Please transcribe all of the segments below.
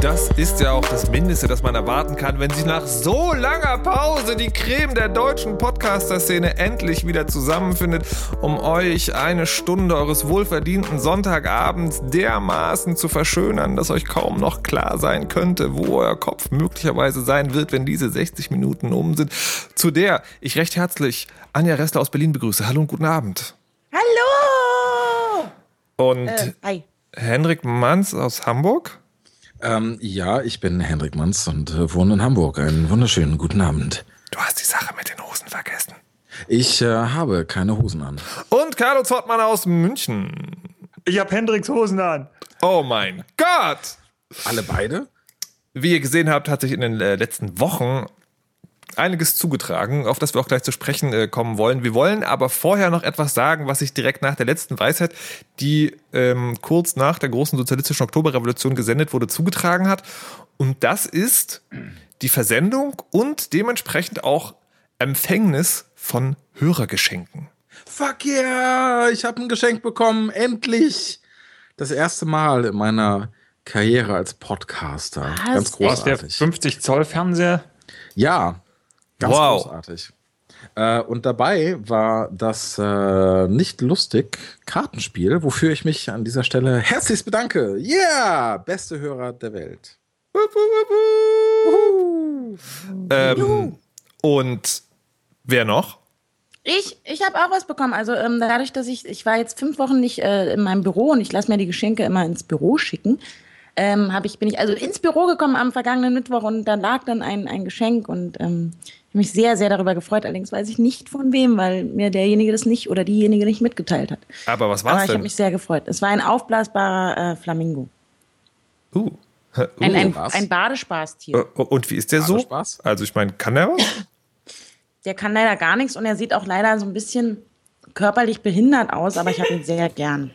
Das ist ja auch das Mindeste, das man erwarten kann, wenn sich nach so langer Pause die Creme der deutschen Podcaster-Szene endlich wieder zusammenfindet, um euch eine Stunde eures wohlverdienten Sonntagabends dermaßen zu verschönern, dass euch kaum noch klar sein könnte, wo euer Kopf möglicherweise sein wird, wenn diese 60 Minuten um sind. Zu der ich recht herzlich Anja Ressler aus Berlin begrüße. Hallo und guten Abend. Hallo! Und Äh, hi. Henrik Manns aus Hamburg. Ähm, ja, ich bin Hendrik Manns und äh, wohne in Hamburg. Einen wunderschönen guten Abend. Du hast die Sache mit den Hosen vergessen. Ich äh, habe keine Hosen an. Und Carlo Zottmann aus München. Ich hab Hendricks Hosen an. Oh mein Gott! Alle beide? Wie ihr gesehen habt, hat sich in den äh, letzten Wochen einiges zugetragen, auf das wir auch gleich zu sprechen äh, kommen wollen. Wir wollen aber vorher noch etwas sagen, was sich direkt nach der letzten Weisheit, die ähm, kurz nach der großen sozialistischen Oktoberrevolution gesendet wurde, zugetragen hat. Und das ist die Versendung und dementsprechend auch Empfängnis von Hörergeschenken. Fuck yeah! Ich habe ein Geschenk bekommen. Endlich! Das erste Mal in meiner Karriere als Podcaster. Was? Ganz Echt? Was, der großartig. 50 Zoll Fernseher? Ja, ganz Wow. großartig. Äh, und dabei war das äh, nicht lustig Kartenspiel, wofür ich mich an dieser Stelle herzlichst bedanke. Yeah! Beste Hörer der Welt. Ähm, und wer noch? Ich, ich habe auch was bekommen. Also ähm, dadurch, dass ich, ich war jetzt fünf Wochen nicht äh, in meinem Büro und ich lasse mir die Geschenke immer ins Büro schicken, ähm, ich, bin ich also ins Büro gekommen am vergangenen Mittwoch und da lag dann ein, ein Geschenk und ähm, mich sehr, sehr darüber gefreut. Allerdings weiß ich nicht von wem, weil mir derjenige das nicht oder diejenige nicht mitgeteilt hat. Aber was Aber war's ich habe denn? mich sehr gefreut. Es war ein aufblasbarer äh, Flamingo. Uh. Ein, ein, was? ein Badespaßtier. Äh, Und wie ist der so? Badespaß? Also ich meine, kann der was? Der kann leider gar nichts und er sieht auch leider so ein bisschen körperlich behindert aus, aber ich habe ihn sehr gern.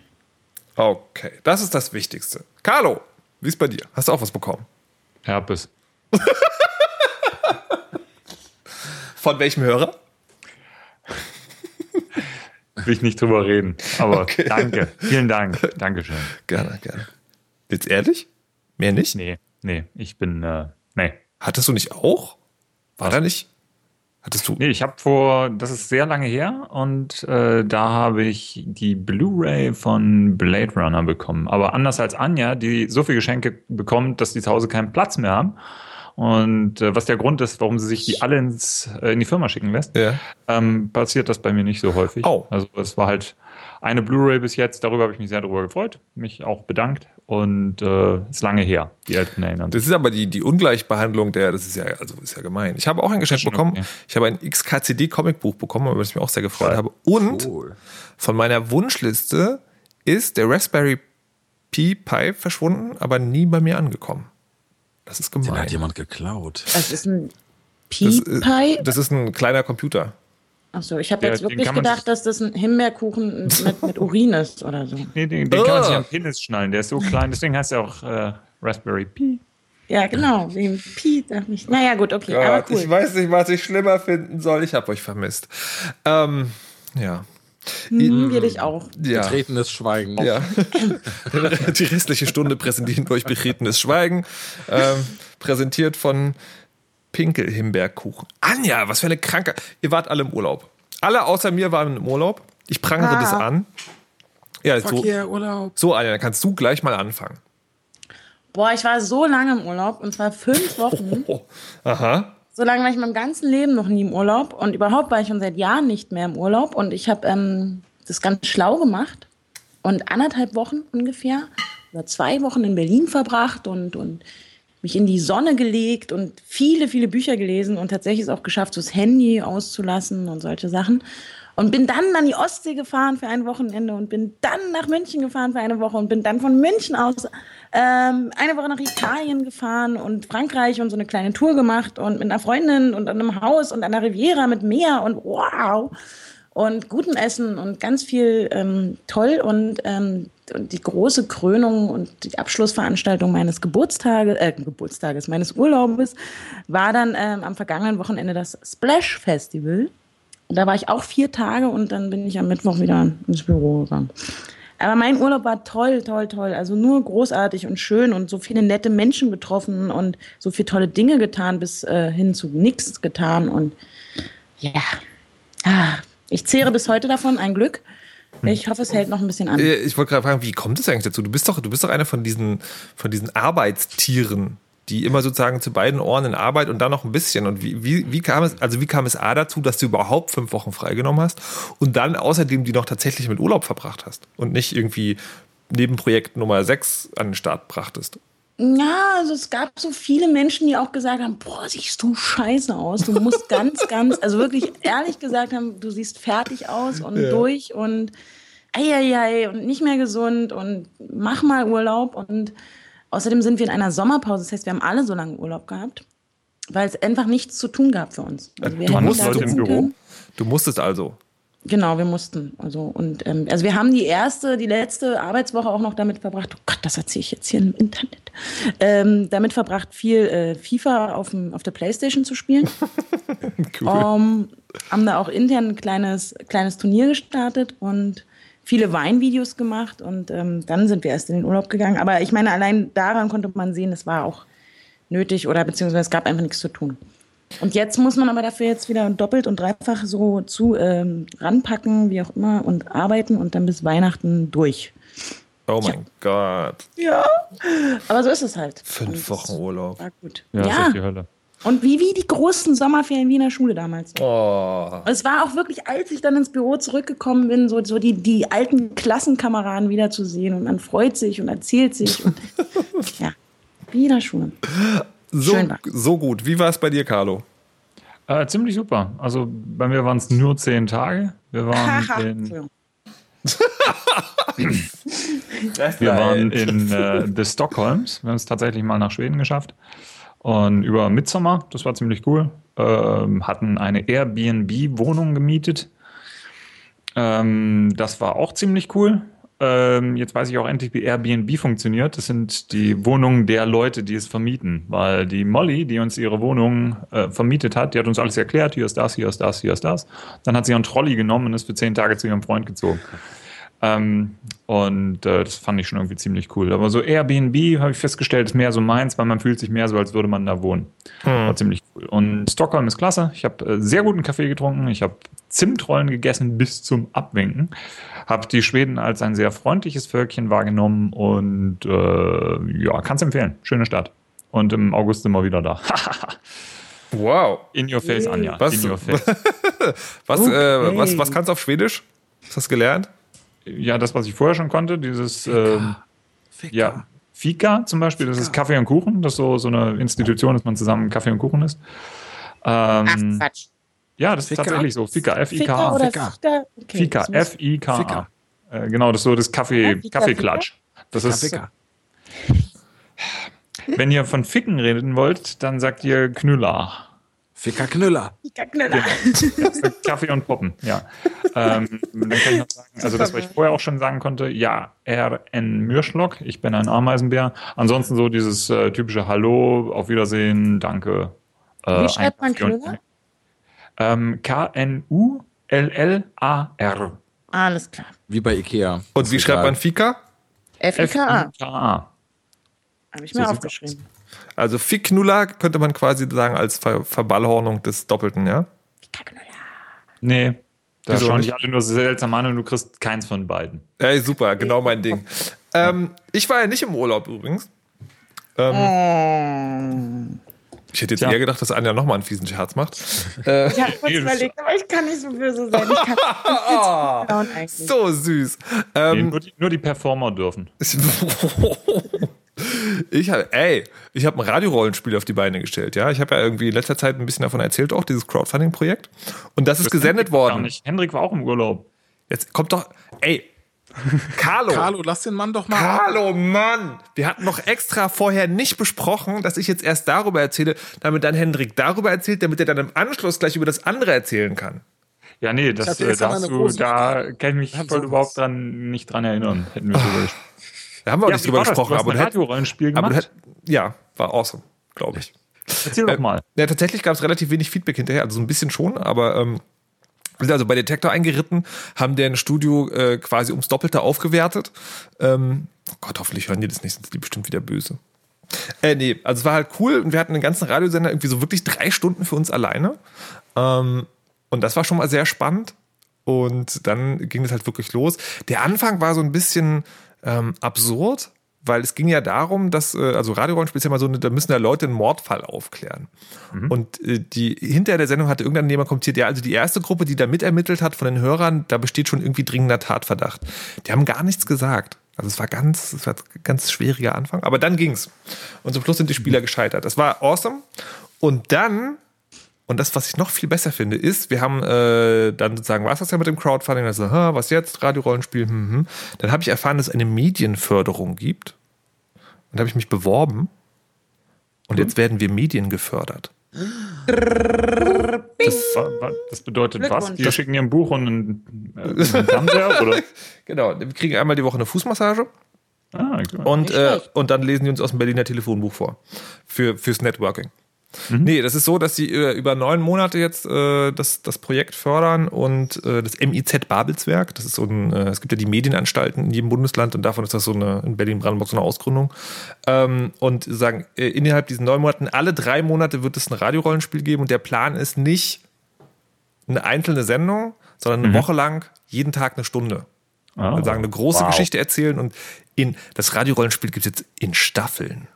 Okay, das ist das Wichtigste. Carlo, wie ist bei dir? Hast du auch was bekommen? Herpes. Von welchem Hörer? Will ich nicht drüber reden. Aber danke. Vielen Dank. Dankeschön. Gerne, gerne. Jetzt ehrlich? Mehr nicht? Nee, nee, ich bin, äh, nee. Hattest du nicht auch? War da nicht? Hattest du? Nee, ich habe vor, das ist sehr lange her und äh, da habe ich die Blu-ray von Blade Runner bekommen. Aber anders als Anja, die so viele Geschenke bekommt, dass die zu Hause keinen Platz mehr haben. Und äh, was der Grund ist, warum sie sich die alle ins, äh, in die Firma schicken lässt, Ja. ähm, passiert das bei mir nicht so häufig. Oh. Also es war halt eine Blu-ray bis jetzt, darüber habe ich mich sehr darüber gefreut, mich auch bedankt und äh, ist lange her, die alten erinnern. Das ist aber die, die Ungleichbehandlung der, das ist ja, also ist ja gemein. Ich habe auch ein Geschenk bekommen. okay. Ich habe ein XKCD-Comicbuch bekommen, über das ich mich auch sehr gefreut Geil. habe. Und Cool. von meiner Wunschliste ist der Raspberry Pi Pi verschwunden, aber nie bei mir angekommen. Das ist Den gemein. hat jemand geklaut. Das ist ein Das, Pie-Pie? ist- das ist ein kleiner Computer. Achso, ich habe jetzt den wirklich gedacht, dass das ein Himbeerkuchen mit, mit Urin ist oder so. Nee, den, den kann man sich Ah. am Penis schnallen, der ist so klein, deswegen heißt er auch äh, Raspberry Pi. Ja, genau, wie ein Pi. dachte ich. Naja, gut, okay, aber Gott, cool. Ich weiß nicht, was ich schlimmer finden soll. Ich habe euch vermisst. Ähm, ja. Hm, wir dich auch. Ja. Betretenes Schweigen. Ja. Die restliche Stunde präsentieren wir euch betretenes Schweigen. Ähm, präsentiert von Pinkel-Himbeerkuchen. Anja, was für eine kranke. Ihr wart alle im Urlaub. Alle außer mir waren im Urlaub. Ich prangere Ah. das an. Ja, so, yeah, Urlaub. so, Anja, dann kannst du gleich mal anfangen. Boah, ich war so lange im Urlaub und zwar fünf Wochen. Oh, aha. So lange war ich in meinem ganzen Leben noch nie im Urlaub und überhaupt war ich schon seit Jahren nicht mehr im Urlaub und ich habe ähm, das ganz schlau gemacht und anderthalb Wochen ungefähr oder zwei Wochen in Berlin verbracht und, und mich in die Sonne gelegt und viele, viele Bücher gelesen und tatsächlich auch geschafft, so das Handy auszulassen und solche Sachen. Und bin dann an die Ostsee gefahren für ein Wochenende und bin dann nach München gefahren für eine Woche und bin dann von München aus ähm, eine Woche nach Italien gefahren und Frankreich und so eine kleine Tour gemacht und mit einer Freundin und an einem Haus und an der Riviera mit Meer und wow. und gutem Essen und ganz viel ähm, toll und, ähm, und die große Krönung und die Abschlussveranstaltung meines Geburtstages, äh, Geburtstages, meines Urlaubes war dann ähm, am vergangenen Wochenende das Splash Festival. Da war ich auch vier Tage und dann bin ich am Mittwoch wieder ins Büro gegangen. Aber mein Urlaub war toll, toll, toll. Also nur großartig und schön und so viele nette Menschen getroffen und so viele tolle Dinge getan, bis äh, hin zu nichts getan. Und ja, ah, ich zehre bis heute davon, ein Glück. Ich hoffe, es hält noch ein bisschen an. Äh, Ich wollte gerade fragen, wie kommt es eigentlich dazu? Du bist doch, du bist doch einer von diesen, von diesen Arbeitstieren, die immer sozusagen zu beiden Ohren in Arbeit und dann noch ein bisschen. Und wie, wie, wie kam es, also wie kam es A dazu, dass du überhaupt fünf Wochen freigenommen hast und dann außerdem die noch tatsächlich mit Urlaub verbracht hast und nicht irgendwie Nebenprojekt Nummer 6 an den Start brachtest? Ja, also es gab so viele Menschen, die auch gesagt haben, boah, siehst du scheiße aus. Du musst ganz, ganz, also wirklich ehrlich gesagt haben, du siehst fertig aus und durch und eieiei und nicht mehr gesund und mach mal Urlaub. Und außerdem sind wir in einer Sommerpause. Das heißt, wir haben alle so lange Urlaub gehabt, weil es einfach nichts zu tun gab für uns. Also wir Du hätten musst da heute im Büro. können. Du musstest also. Genau, wir mussten. Also, und, ähm, also wir haben die erste, die letzte Arbeitswoche auch noch damit verbracht, oh Gott, das erzähle ich jetzt hier im Internet, ähm, damit verbracht, viel äh, FIFA auf, dem, auf der Playstation zu spielen. Ähm, haben da auch intern ein kleines, kleines Turnier gestartet und viele Weinvideos gemacht und ähm, dann sind wir erst in den Urlaub gegangen. Aber ich meine, allein daran konnte man sehen, es war auch nötig oder beziehungsweise es gab einfach nichts zu tun. Und jetzt muss man aber dafür jetzt wieder doppelt und dreifach so zu ähm, ranpacken, wie auch immer, und arbeiten und dann bis Weihnachten durch. Oh mein Gott. Ja. Aber so ist es halt. Fünf Wochen Urlaub. War gut. Ja, Ja. das ist die Hölle. Und wie, wie die großen Sommerferien wie in der Schule damals. Oh. Es war auch wirklich, als ich dann ins Büro zurückgekommen bin, so, so die, die alten Klassenkameraden wiederzusehen und man freut sich und erzählt sich. Und, ja, wie in der Schule. So, so gut. Wie war es bei dir, Carlo? Äh, ziemlich super. Also bei mir waren es nur zehn Tage. Wir waren in, wir waren in äh, The Stockholms. Wir haben es tatsächlich mal nach Schweden geschafft. Und über Midsommer, das war ziemlich cool. Ähm, hatten eine Airbnb-Wohnung gemietet. Ähm, das war auch ziemlich cool. Ähm, jetzt weiß ich auch endlich, wie Airbnb funktioniert. Das sind die Wohnungen der Leute, die es vermieten. Weil die Molly, die uns ihre Wohnung äh, vermietet hat, die hat uns alles erklärt. Hier ist das, hier ist das, hier ist das. Dann hat sie einen Trolley genommen und ist für zehn Tage zu ihrem Freund gezogen. Ähm, und äh, das fand ich schon irgendwie ziemlich cool. Aber so Airbnb habe ich festgestellt, ist mehr so meins, weil man fühlt sich mehr so, als würde man da wohnen. War ziemlich cool. Und Stockholm ist klasse. Ich habe äh, sehr guten Kaffee getrunken. Ich habe Zimtrollen gegessen bis zum Abwinken. Habe die Schweden als ein sehr freundliches Völkchen wahrgenommen und äh, ja, kann es empfehlen. Schöne Stadt. Und im August sind wir wieder da. Wow. In your face, Anja. Was? In your face. Was, Okay. äh, was, was kannst du auf Schwedisch? Was hast du gelernt? Ja, das, was ich vorher schon konnte, dieses ähm, ja, Fika zum Beispiel, das ist Kaffee und Kuchen, das ist so, so eine Institution, dass man zusammen Kaffee und Kuchen isst. Ähm, Quatsch. ja, das ist Fika? tatsächlich so. Fika, F-I-K-A. Ficker? Okay, Fika, F-I-K-A. Äh, genau, das ist so das Kaffee, Ja, Fika, Kaffeeklatsch. Das ist, Ficker. wenn ihr von Ficken reden wollt, dann sagt ihr Knüller. Ficker Knüller. Fickerknüller. Kaffee und Poppen, ja. ähm, dann kann ich noch sagen, also das, was ich vorher auch schon sagen konnte, ja, R.N. Mürschlock, ich bin ein Ameisenbär. Ansonsten so dieses äh, typische Hallo, auf Wiedersehen, danke. Äh, Wie schreibt man Knüller? Ähm, K-N-U-L-L-A-R. Alles klar. Wie bei Ikea. Und wie schreibt man Fika? F-I-K-A. F-I-K-A. Habe ich So mir sieht's aufgeschrieben. Also Ficknuller könnte man quasi sagen als Ver Verballhornung des Doppelten, ja? Nee, da Wieso schauen nicht? die alle nur seltsam an und du kriegst keins von beiden. Ey, super, genau mein Ding. Ähm, ich war ja nicht im Urlaub übrigens. Ähm, ich hätte jetzt Tja. eher gedacht, dass Anja nochmal einen fiesen Scherz macht. Ich habe kurz Nee, überlegt, aber ich kann nicht so böse sein. Ich kann Oh, down eigentlich. so süß. Nee, Ähm, nur, die, nur die Performer dürfen. ich habe, ey, ich habe ein Radiorollenspiel auf die Beine gestellt, ja. Ich habe ja irgendwie in letzter Zeit ein bisschen davon erzählt, auch dieses Crowdfunding-Projekt. Und das ist gesendet Gar worden. nicht. Hendrik war auch im Urlaub. Jetzt kommt doch, ey, Carlo. Carlo, lass den Mann doch mal. Hallo Mann! Wir hatten noch extra vorher nicht besprochen, dass ich jetzt erst darüber erzähle, damit dann Hendrik darüber erzählt, damit er dann im Anschluss gleich über das andere erzählen kann. Ja, nee, das, äh, da, du, da kann ich mich voll überhaupt dran nicht dran erinnern. Hätten wir drüber gesprochen. Da haben wir auch Ja, nicht drüber gesprochen, aber ein. Radiorollenspiel gemacht. hätt, ja, war awesome, glaube ich. Erzähl doch mal. Ja, tatsächlich gab es relativ wenig Feedback hinterher, also so ein bisschen schon, aber ähm, wir sind also bei Detektor eingeritten, haben deren Studio äh, quasi ums Doppelte aufgewertet. Ähm, oh Gott, hoffentlich hören die das nicht, sind die bestimmt wieder böse. Äh, nee, also es war halt cool und wir hatten einen ganzen Radiosender irgendwie so wirklich drei Stunden für uns alleine. Ähm, und das war schon mal sehr spannend. Und dann ging es halt wirklich los. Der Anfang war so ein bisschen ähm, absurd, weil es ging ja darum, dass, äh, also Radiorollenspiel ist ja mal so, da müssen ja Leute einen Mordfall aufklären. Und äh, die hinter der Sendung hatte irgendein jemand kommentiert, ja, also die erste Gruppe, die da mitermittelt hat von den Hörern, da besteht schon irgendwie dringender Tatverdacht. Die haben gar nichts gesagt. Also es war ganz, es war ein ganz schwieriger Anfang, aber dann ging's. Und zum Schluss sind die Spieler gescheitert. Das war awesome. Und dann und das, was ich noch viel besser finde, ist, wir haben äh, dann sozusagen, was das ja mit dem Crowdfunding? Also, ha, was jetzt? Radiorollenspiel, hm, hm. Dann habe ich erfahren, dass es eine Medienförderung gibt. Und da habe ich mich beworben. Und jetzt werden wir Medien gefördert. Das, das bedeutet was? Die schicken dir ein Buch und einen, äh, einen Fernseher? Oder? Genau, wir kriegen einmal die Woche eine Fußmassage Ah, und, äh, und dann lesen die uns aus dem Berliner Telefonbuch vor. Für, fürs Networking. Nee, das ist so, dass sie über neun Monate jetzt äh, das, das Projekt fördern und äh, das MIZ Babelswerk, das ist so ein, äh, es gibt ja die Medienanstalten in jedem Bundesland und davon ist das so eine, in Berlin-Brandenburg so eine Ausgründung. Ähm, und sagen, äh, innerhalb diesen neun Monaten, alle drei Monate wird es ein Radiorollenspiel geben und der Plan ist nicht eine einzelne Sendung, sondern eine Woche lang, jeden Tag eine Stunde. Ah, Wir sagen, eine große wow. Geschichte erzählen und in das Radiorollenspiel gibt es jetzt in Staffeln.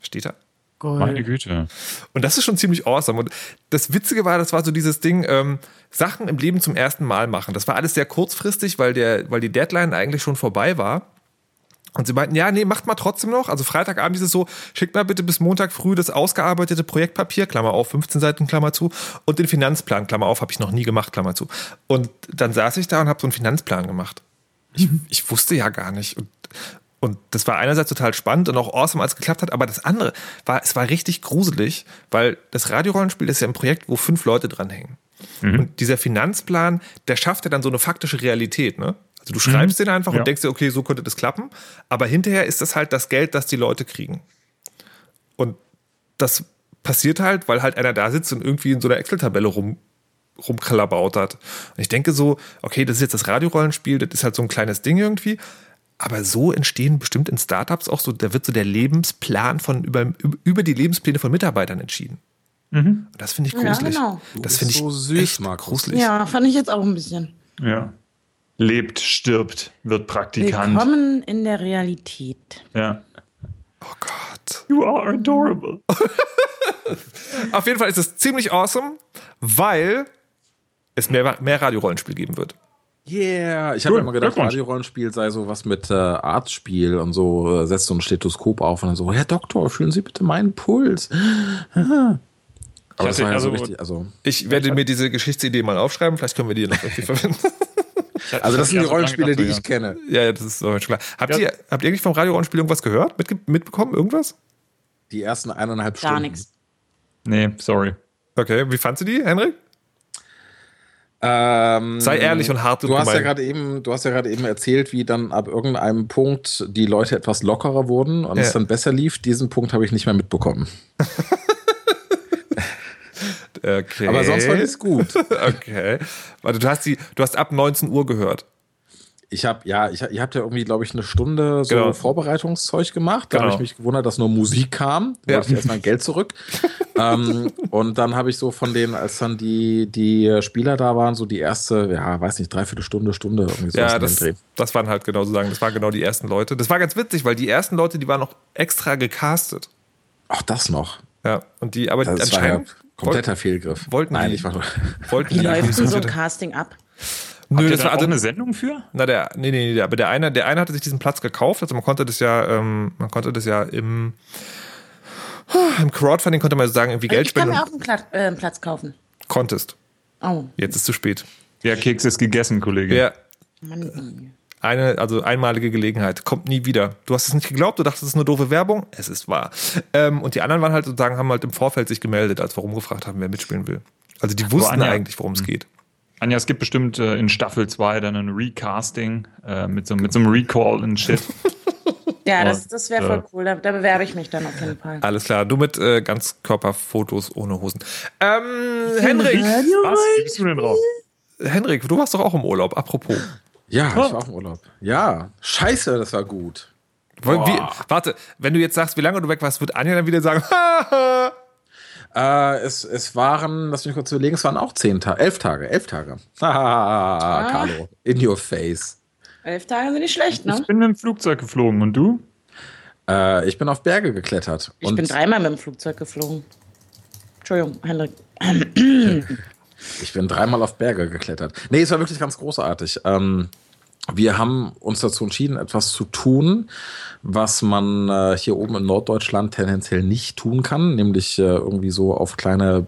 Steht da? Meine Güte. Und das ist schon ziemlich awesome. Und das Witzige war, das war so dieses Ding, ähm, Sachen im Leben zum ersten Mal machen. Das war alles sehr kurzfristig, weil, der, weil die Deadline eigentlich schon vorbei war. Und sie meinten, ja, nee, macht mal trotzdem noch. Also Freitagabend ist es so, schickt mal bitte bis Montag früh das ausgearbeitete Projektpapier, Klammer auf, 15 Seiten, Klammer zu, und den Finanzplan, Klammer auf, habe ich noch nie gemacht, Klammer zu. Und dann saß ich da und habe so einen Finanzplan gemacht. Ich, ich wusste ja gar nicht. Und, und das war einerseits total spannend und auch awesome, als es geklappt hat, aber das andere war, es war richtig gruselig, weil das Radiorollenspiel ist ja ein Projekt, wo fünf Leute dranhängen. Und dieser Finanzplan, der schafft ja dann so eine faktische Realität, ne? Also du schreibst den einfach Ja. und denkst dir, okay, so könnte das klappen, aber hinterher ist das halt das Geld, das die Leute kriegen. Und das passiert halt, weil halt einer da sitzt und irgendwie in so einer Excel-Tabelle rum, rumkalabaut hat. Und ich denke so, okay, das ist jetzt das Radiorollenspiel, das ist halt so ein kleines Ding irgendwie. Aber so entstehen bestimmt in Startups auch so, da wird so der Lebensplan von über, über die Lebenspläne von Mitarbeitern entschieden. Und das finde ich Ja, gruselig. genau. Das finde ich so süß, echt Markus. gruselig. Ja, fand ich jetzt auch ein bisschen. Ja. Lebt, stirbt, wird Praktikant. Willkommen in der Realität. Ja. Oh Gott. You are adorable. Auf jeden Fall ist es ziemlich awesome, weil es mehr, mehr Radiorollenspiel geben wird. Yeah, ich habe immer gedacht. Radiorollenspiel sei so was mit äh, Arztspiel und so, äh, setzt so ein Stethoskop auf und dann so, Herr Doktor, fühlen Sie bitte meinen Puls. Aber das hatte- war ja so also- richtig, also, Ich werde mir diese Geschichtsidee mal aufschreiben, vielleicht können wir die noch irgendwie verwenden. also das sind die so Rollenspiele, die ich kenne. ja, ja, das ist doch schon klar. Habt, Ja. ihr, habt ihr eigentlich vom Radiorollenspiel irgendwas gehört? Mitge mitbekommen? Irgendwas? Die ersten eineinhalb Stunden. Gar nichts. Nee, sorry. Okay, wie fandst du die, Henrik? Ähm, Sei ehrlich und hart und Du hast ja gemein. gerade eben, du hast ja gerade eben erzählt, wie dann ab irgendeinem Punkt die Leute etwas lockerer wurden und Ja. es dann besser lief. Diesen Punkt habe ich nicht mehr mitbekommen. Okay. Aber sonst war es gut. Okay. Warte, du hast die, du hast ab 19 Uhr gehört. Ich habe ja, ich, ihr habt ja irgendwie, glaube ich, eine Stunde so Genau. Vorbereitungszeug gemacht. Da Genau. habe ich mich gewundert, dass nur Musik kam. Da Ja. wollte ich erstmal Geld zurück. ähm, und dann habe ich so von denen, als dann die, die Spieler da waren, so die erste, ja, weiß nicht, dreiviertel Stunde, Stunde, irgendwie so Ja, das, das waren halt genau so sagen, das waren genau die ersten Leute. Das war ganz witzig, weil die ersten Leute, die waren noch extra gecastet. Auch das noch. Ja, und die, aber Das war ja anscheinend kompletter Fehlgriff. wollten Nein, die- ich war nur. wollten Wie die läuft denn so ein Casting ab? Nö, das da war auch also eine Sendung für? Na, der, nee, nee, nee, aber der eine, der eine hatte sich diesen Platz gekauft, also man konnte das ja, ähm, man konnte das ja im, im Crowdfunding konnte man sagen, irgendwie Geld ich kann spenden mir auch einen Platz, äh, einen Platz kaufen. konntest. Oh, Jetzt ist zu spät. Der Keks ist gegessen, Kollege. Ja, Mann. eine, also einmalige Gelegenheit, kommt nie wieder. Du hast es nicht geglaubt, du dachtest, es ist nur doofe Werbung, es ist wahr. Ähm, und die anderen waren halt sozusagen, haben halt im Vorfeld sich gemeldet, als wir rumgefragt haben, wer mitspielen will. Also die wussten Anja- eigentlich, worum es geht. Anja, es gibt bestimmt äh, in Staffel 2 dann ein Recasting äh, mit, so, mit so einem Recall und Shit. Ja, das, das wäre voll äh, cool. Da, da bewerbe ich mich dann auf jeden Fall. Alles klar, du mit äh, Ganzkörperfotos ohne Hosen. Ähm, Henrik, Was? Wie bist du denn drauf? Henrik, du warst doch auch im Urlaub, apropos. Ja, ich war auch im Urlaub. Ja, scheiße, das war gut. Wir- warte, wenn du jetzt sagst, wie lange du weg warst, wird Anja dann wieder sagen, haha. Äh, es, es waren, lass mich kurz überlegen, es waren auch zehn Tage, elf Tage, elf Tage. Haha, Carlo, in your face. Elf Tage sind nicht schlecht, ne? Ich bin mit dem Flugzeug geflogen und du? Äh, ich bin auf Berge geklettert. Ich und bin dreimal mit dem Flugzeug geflogen. Entschuldigung, Henrik. Ich bin dreimal auf Berge geklettert. Nee, es war wirklich ganz großartig. Ähm, wir haben uns dazu entschieden, etwas zu tun, was man äh, hier oben in Norddeutschland tendenziell nicht tun kann, nämlich äh, irgendwie so auf kleine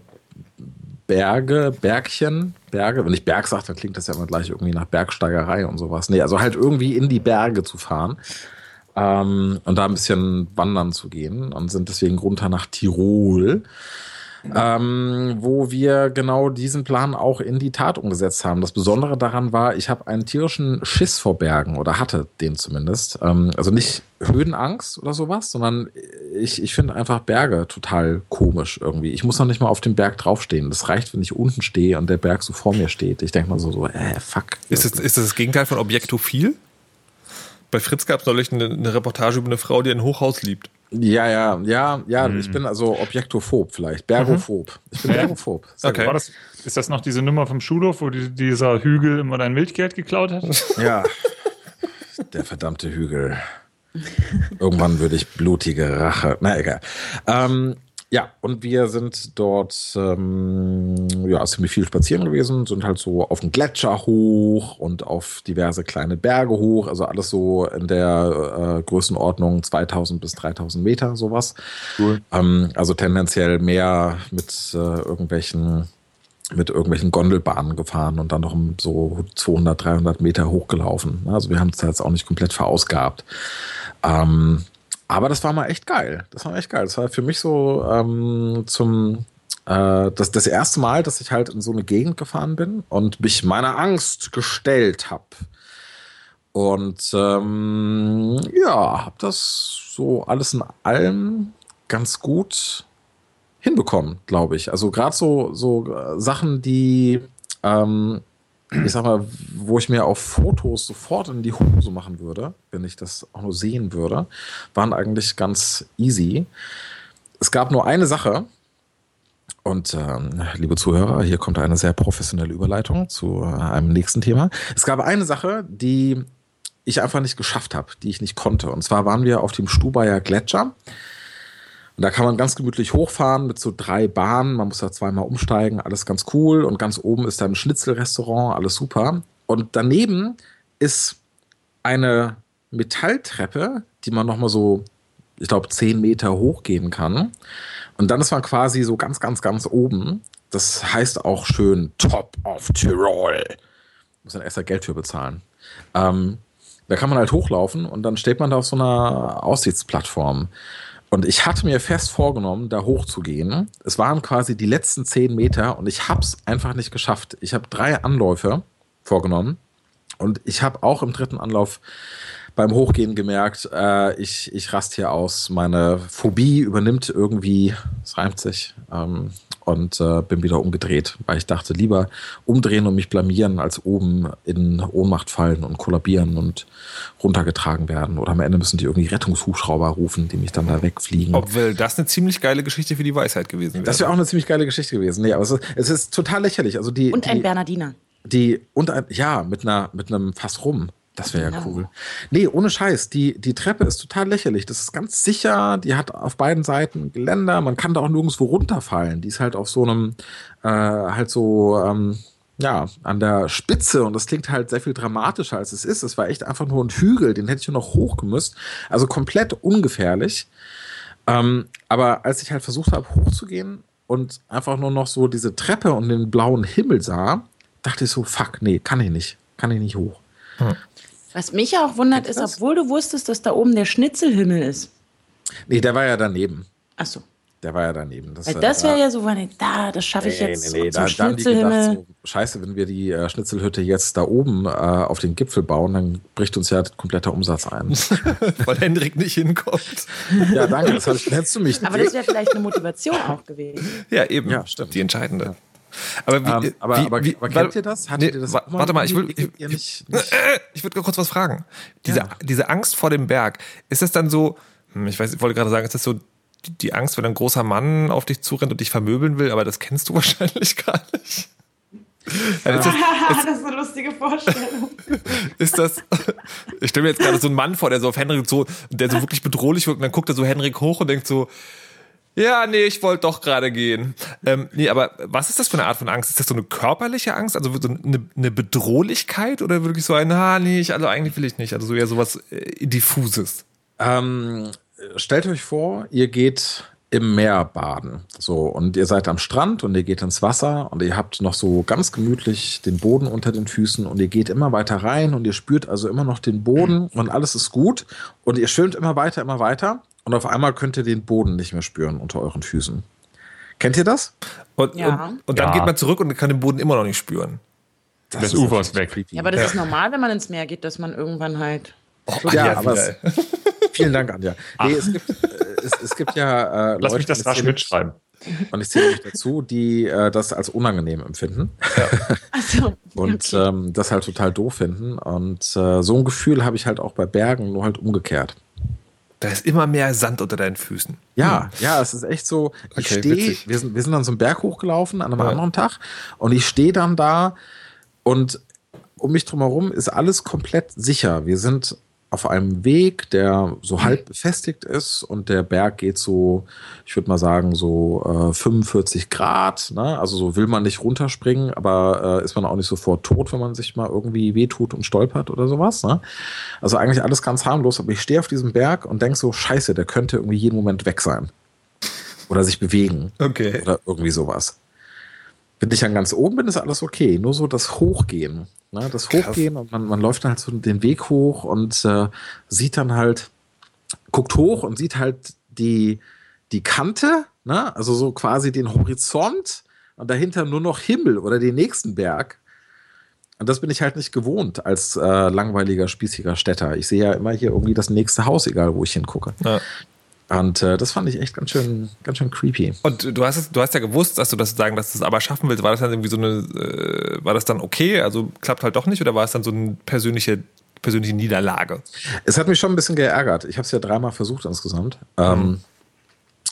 Berge, Bergchen, Berge. Wenn ich Berg sage, dann klingt das ja immer gleich irgendwie nach Bergsteigerei und sowas. Nee, also halt irgendwie in die Berge zu fahren ähm, und da ein bisschen wandern zu gehen und sind deswegen runter nach Tirol ähm, wo wir genau diesen Plan auch in die Tat umgesetzt haben. Das Besondere daran war, ich habe einen tierischen Schiss vor Bergen oder hatte den zumindest. Ähm, also nicht Höhenangst oder sowas, sondern ich, ich finde einfach Berge total komisch irgendwie. Ich muss noch nicht mal auf dem Berg draufstehen. Das reicht, wenn ich unten stehe und der Berg so vor mir steht. Ich denke mal so, so, äh, fuck. Ist das, ist das das Gegenteil von Objektophil? Bei Fritz gab es neulich eine, eine Reportage über eine Frau, die ein Hochhaus liebt. Ja, ja, ja, ja, ich bin also Objektophob vielleicht. Bergophob. Ich bin Bergophob. Okay. War das, ist das noch diese Nummer vom Schulhof, wo die, dieser Hügel immer dein Milchgeld geklaut hat? Ja. Der verdammte Hügel. Irgendwann würde ich blutige Rache. Na egal. Ähm, ja, und wir sind dort ähm, ja, ziemlich viel spazieren gewesen, sind halt so auf den Gletscher hoch und auf diverse kleine Berge hoch, also alles so in der äh, Größenordnung 2000 bis 3000 Meter, sowas. Cool. Ähm, also tendenziell mehr mit äh, irgendwelchen mit irgendwelchen Gondelbahnen gefahren und dann noch um so 200, 300 Meter hochgelaufen. Also wir haben es jetzt auch nicht komplett verausgabt. Ähm, aber das war mal echt geil. Das war echt geil. Das war für mich so ähm, zum äh, das, das erste Mal, dass ich halt in so eine Gegend gefahren bin und mich meiner Angst gestellt habe. Und ähm, ja, habe das so alles in allem ganz gut hinbekommen, glaube ich. Also gerade so, so äh, Sachen, die, ähm, ich sag mal, wo ich mir auf Fotos sofort in die Hose machen würde, wenn ich das auch nur sehen würde, waren eigentlich ganz easy. Es gab nur eine Sache, und ähm, liebe Zuhörer, hier kommt eine sehr professionelle Überleitung zu äh, einem nächsten Thema. Es gab eine Sache, die ich einfach nicht geschafft habe, die ich nicht konnte. Und zwar waren wir auf dem Stubaier Gletscher. Und da kann man ganz gemütlich hochfahren mit so drei Bahnen. Man muss da zweimal umsteigen, alles ganz cool. Und ganz oben ist da ein Schnitzelrestaurant, alles super. Und daneben ist eine Metalltreppe, die man nochmal so, ich glaube, zehn Meter hochgehen kann. Und dann ist man quasi so ganz, ganz, ganz oben. Das heißt auch schön Top of Tirol. Muss dann extra Geld für bezahlen. Ähm, da kann man halt hochlaufen und dann steht man da auf so einer Aussichtsplattform. Und ich hatte mir fest vorgenommen, da hochzugehen. Es waren quasi die letzten zehn Meter und ich habe es einfach nicht geschafft. Ich habe drei Anläufe vorgenommen und ich habe auch im dritten Anlauf beim Hochgehen gemerkt, äh, ich, ich rast hier aus. Meine Phobie übernimmt irgendwie, es reimt sich, ähm, und äh, bin wieder umgedreht, weil ich dachte, lieber umdrehen und mich blamieren, als oben in Ohnmacht fallen und kollabieren und runtergetragen werden. Oder am Ende müssen die irgendwie Rettungshubschrauber rufen, die mich dann da wegfliegen. Obwohl das eine ziemlich geile Geschichte für die Weisheit gewesen wäre. Das wäre auch eine ziemlich geile Geschichte gewesen. Nee, aber es ist, es ist total lächerlich. Also die, Und ein die, Bernardiner. die und ein, ja, mit einer mit einem Fass rum. Das wäre ja Ja. cool. Nee, ohne Scheiß. Die, die Treppe ist total lächerlich. Das ist ganz sicher. Die hat auf beiden Seiten Geländer. Man kann da auch nirgendwo runterfallen. Die ist halt auf so einem, äh, halt so, ähm, ja, an der Spitze. Und das klingt halt sehr viel dramatischer, als es ist. Es war echt einfach nur ein Hügel. Den hätte ich nur noch hochgemüsst. Also komplett ungefährlich. Ähm, aber als ich halt versucht habe, hochzugehen und einfach nur noch so diese Treppe und den blauen Himmel sah, dachte ich so, fuck, nee, kann ich nicht. Kann ich nicht hoch. Was mich ja auch wundert, ist, das? obwohl du wusstest, dass da oben der Schnitzelhimmel ist. Nee, der war ja daneben. Achso. der war ja daneben. Das, Weil äh, das da- wäre ja so, weil da, das schaffe ich Nee, jetzt nee, nee, zum da, da haben die gedacht, Schnitzelhimmel. so, scheiße, wenn wir die äh, Schnitzelhütte jetzt da oben äh, auf den Gipfel bauen, dann bricht uns ja kompletter Umsatz ein. Weil Hendrik nicht hinkommt. ja, danke, das ich, nennst du mich. Aber das wäre vielleicht eine Motivation auch gewesen. Ja, eben. Ja, stimmt. Die entscheidende. Aber, wie, Ähm, aber, wie, aber, wie, aber kennt ihr das? Hattet Nee, ihr das mal warte mal, ich will, irgendwie? ich, Ihr nicht- ich, äh, ich würde kurz was fragen. Diese, Ja. diese Angst vor dem Berg, ist das dann so, hm, ich weiß, ich wollte gerade sagen, ist das so die, die Angst, wenn ein großer Mann auf dich zurennt und dich vermöbeln will, aber das kennst du wahrscheinlich gar nicht. Ja, ist, das, das ist eine lustige Vorstellung. ist das, ich stelle mir jetzt gerade so einen Mann vor, der so auf Henrik so, der so wirklich bedrohlich wirkt und dann guckt er so Henrik hoch und denkt so, ja, nee, ich wollte doch gerade gehen. Ähm, nee, aber was ist das für eine Art von Angst? Ist das so eine körperliche Angst, also so eine, eine Bedrohlichkeit oder wirklich so ein, ah, nee, ich, also eigentlich will ich nicht, also so eher sowas äh, diffuses? Ähm, stellt euch vor, ihr geht im Meer baden. So, und ihr seid am Strand und ihr geht ins Wasser und ihr habt noch so ganz gemütlich den Boden unter den Füßen und ihr geht immer weiter rein und ihr spürt also immer noch den Boden und alles ist gut und ihr schwimmt immer weiter, immer weiter und auf einmal könnt ihr den Boden nicht mehr spüren unter euren Füßen. Kennt ihr das? Und, Ja. und, und dann Ja. geht man zurück und kann den Boden immer noch nicht spüren. Das Des ist Ufers natürlich weg. creepy. Ja, aber das ist normal, wenn man ins Meer geht, dass man irgendwann halt. Oh, Ja, aber es, vielen Dank, Anja. Nee, es gibt, äh, es, es gibt ja äh, Lass Leute, mich das ich rasch zähle- mitschreiben. Und ich zähle mich dazu, die äh, das als unangenehm empfinden Also, und ähm, das halt total doof finden. Und äh, so ein Gefühl habe ich halt auch bei Bergen, nur halt umgekehrt. Da ist immer mehr Sand unter deinen Füßen. Ja, ja, es ist echt so. Ich Okay, stehe, wir sind, wir sind dann so einen Berg hochgelaufen an einem Ja. anderen Tag und ich stehe dann da und um mich drumherum ist alles komplett sicher. Wir sind auf einem Weg, der so halb befestigt ist und der Berg geht so, ich würde mal sagen, so äh, 45 Grad. Ne? Also so will man nicht runterspringen, aber äh, ist man auch nicht sofort tot, wenn man sich mal irgendwie wehtut und stolpert oder sowas. Ne? Also eigentlich alles ganz harmlos, aber ich stehe auf diesem Berg und denke so, scheiße, der könnte irgendwie jeden Moment weg sein. Oder sich bewegen. Okay. Oder irgendwie sowas. Wenn ich dann ganz oben bin, ist alles okay. Nur so das Hochgehen. Ne? Das Hochgehen und man, man läuft dann halt so den Weg hoch und äh, sieht dann halt, guckt hoch und sieht halt die, die Kante, ne? also so quasi den Horizont und dahinter nur noch Himmel oder den nächsten Berg. Und das bin ich halt nicht gewohnt als äh, langweiliger, spießiger Städter. Ich sehe ja immer hier irgendwie das nächste Haus, egal wo ich hingucke. Ja. Und äh, das fand ich echt ganz schön, ganz schön creepy. Und du hast du hast ja gewusst, dass du das sagen, dass du es aber schaffen willst. War das dann irgendwie so eine, äh, war das dann okay? Also klappt halt doch nicht oder war es dann so eine persönliche, persönliche Niederlage? Es hat mich schon ein bisschen geärgert. Ich habe es ja dreimal versucht insgesamt. Ähm,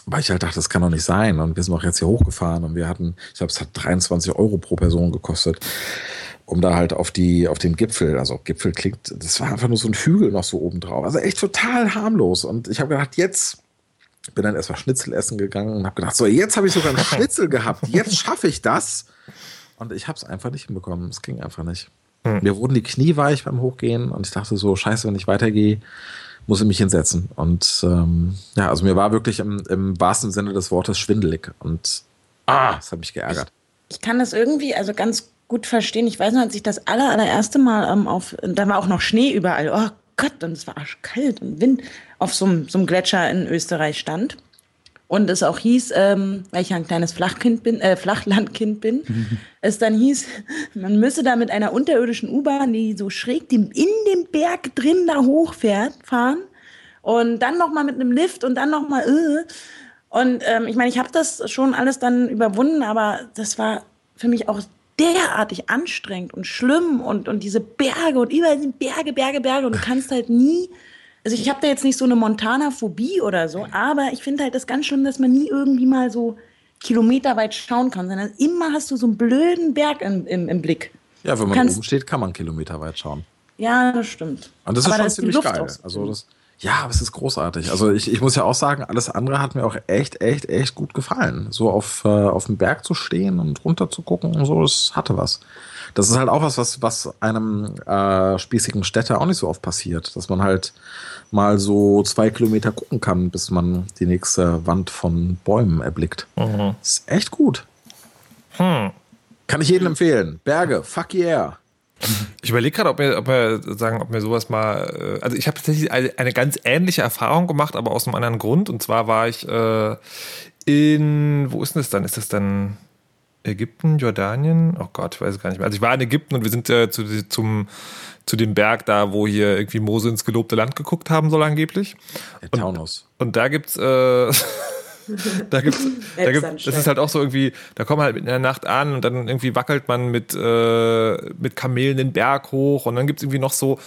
weil ich halt dachte, das kann doch nicht sein. Und wir sind auch jetzt hier hochgefahren und wir hatten, ich glaube, es hat 23 Euro pro Person gekostet, um da halt auf die, auf den Gipfel, also Gipfel klingt, das war einfach nur so ein Hügel noch so oben drauf. Also echt total harmlos. Und ich habe gedacht, jetzt bin dann erstmal Schnitzel essen gegangen und habe gedacht, so, jetzt habe ich sogar einen Schnitzel gehabt. Jetzt schaffe ich das. Und ich habe es einfach nicht hinbekommen. Es ging einfach nicht. Mir wurden die Knie weich beim Hochgehen und ich dachte so, scheiße, wenn ich weitergehe, muss ich mich hinsetzen. Und ähm, ja, also mir war wirklich im, im wahrsten Sinne des Wortes schwindelig. Und ah, das hat mich geärgert. ich kann das irgendwie also ganz gut verstehen. Ich weiß noch, als ich das aller, allererste Mal ähm, auf, da war auch noch Schnee überall. Oh Gott, und es war arschkalt und Wind auf so einem, so einem Gletscher in Österreich stand. Und es auch hieß, ähm, weil ich ja ein kleines Flachkind bin, äh, Flachlandkind bin, es dann hieß, man müsse da mit einer unterirdischen U-Bahn, die so schräg dem, in dem Berg drin da hochfährt, fahren. Und dann noch mal mit einem Lift und dann noch mal, äh. Und ähm, ich meine, ich habe das schon alles dann überwunden, aber das war für mich auch derartig anstrengend und schlimm und, und diese Berge und überall sind Berge, Berge, Berge und du kannst halt nie, also ich habe da jetzt nicht so eine Montana-Phobie oder so, aber ich finde halt das ganz schlimm, dass man nie irgendwie mal so kilometerweit schauen kann, sondern immer hast du so einen blöden Berg im, im, im Blick. Ja, wenn man Kannst- oben steht, kann man kilometerweit schauen. Ja, das stimmt. Und das ist Aber schon da die ziemlich geil. Also das, ja, aber es ist großartig. Also ich, ich muss ja auch sagen, alles andere hat mir auch echt, echt, echt gut gefallen. So auf, äh, auf dem Berg zu stehen und runter zu gucken und so, das hatte was. Das ist halt auch was, was, was einem äh, spießigen Städter auch nicht so oft passiert. Dass man halt mal so zwei Kilometer gucken kann, bis man die nächste Wand von Bäumen erblickt. Das ist echt gut. Kann ich jedem empfehlen. Berge, fuck yeah. Ich überlege gerade, ob mir, ob mir sagen, ob mir sowas mal. äh, Also ich habe tatsächlich eine, ganz ähnliche Erfahrung gemacht, aber aus einem anderen Grund. Und zwar war ich äh, in, wo ist denn das dann? Ist das dann Ägypten, Jordanien? Oh Gott, ich weiß es gar nicht mehr. Also ich war in Ägypten und wir sind äh, zu, zum, zu dem Berg da, wo hier irgendwie Mose ins gelobte Land geguckt haben soll angeblich. Der Taunus. Und da gibt's, äh, da gibt's, da gibt, das ist halt auch so irgendwie, da kommt man halt in der Nacht an und dann irgendwie wackelt man mit, äh, mit Kamelen den Berg hoch und dann gibt's irgendwie noch so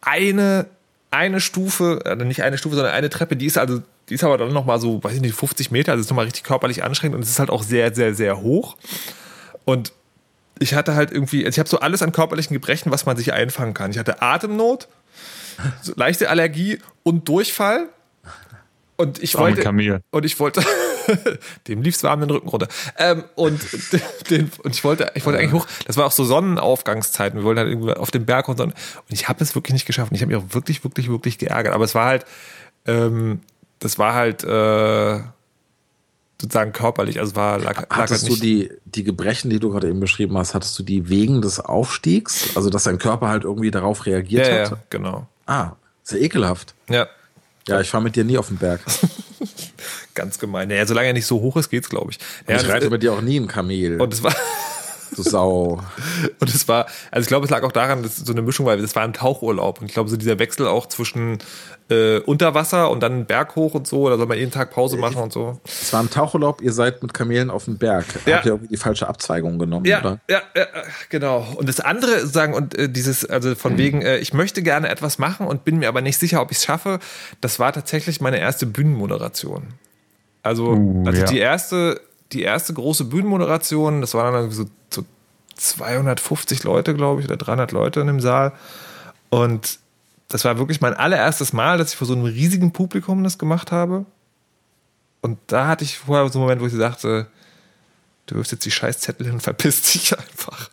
eine, eine Stufe, also nicht eine Stufe, sondern eine Treppe, die ist also, die ist aber dann nochmal so, weiß ich nicht, 50 Meter, also ist nochmal richtig körperlich anstrengend und es ist halt auch sehr, sehr, sehr hoch. Und ich hatte halt irgendwie, also ich habe so alles an körperlichen Gebrechen, was man sich einfangen kann. Ich hatte Atemnot, so leichte Allergie und Durchfall. Und ich Arme wollte. Kamel. Und ich wollte. dem lief's warm den Rücken runter. Ähm, und, den, und ich wollte, ich wollte eigentlich hoch. Das war auch so Sonnenaufgangszeiten. Wir wollten halt irgendwie auf den Berg und so. Und ich habe es wirklich nicht geschafft. Und ich habe mich auch wirklich, wirklich, wirklich geärgert. Aber es war halt, ähm, das war halt äh, sozusagen körperlich. Also es war lag, lag halt Hattest du nicht. die, die Gebrechen, die du gerade eben beschrieben hast, hattest du die wegen des Aufstiegs? Also, dass dein Körper halt irgendwie darauf reagiert ja, hat? ja, genau. Ah, sehr ekelhaft. Ja, Ja, ich fahre mit dir nie auf den Berg. ganz gemein. Naja, solange er nicht so hoch ist, geht's, glaube ich. Ja, ich reite mit dir auch nie ein Kamel. und es war. du Sau. Und es war, also ich glaube, es lag auch daran, dass es so eine Mischung war, das war ein Tauchurlaub. Und ich glaube, so dieser Wechsel auch zwischen äh, Unterwasser und dann Berg hoch und so, da soll man jeden Tag Pause machen und so. Es war ein Tauchurlaub, ihr seid mit Kamelen auf dem Berg. Ja. Habt ihr irgendwie die falsche Abzweigung genommen, Ja, oder? ja, ja, genau. Und das andere sagen, und äh, dieses, also von wegen, äh, ich möchte gerne etwas machen und bin mir aber nicht sicher, ob ich es schaffe, das war tatsächlich meine erste Bühnenmoderation. Also, Uh, also ja. die erste, die erste große Bühnenmoderation, das waren dann so, so 250 Leute, glaube ich, oder 300 Leute in dem Saal. Und das war wirklich mein allererstes Mal, dass ich vor so einem riesigen Publikum das gemacht habe. Und da hatte ich vorher so einen Moment, wo ich sagte, du wirfst jetzt die Scheißzettel hin und verpisst dich einfach.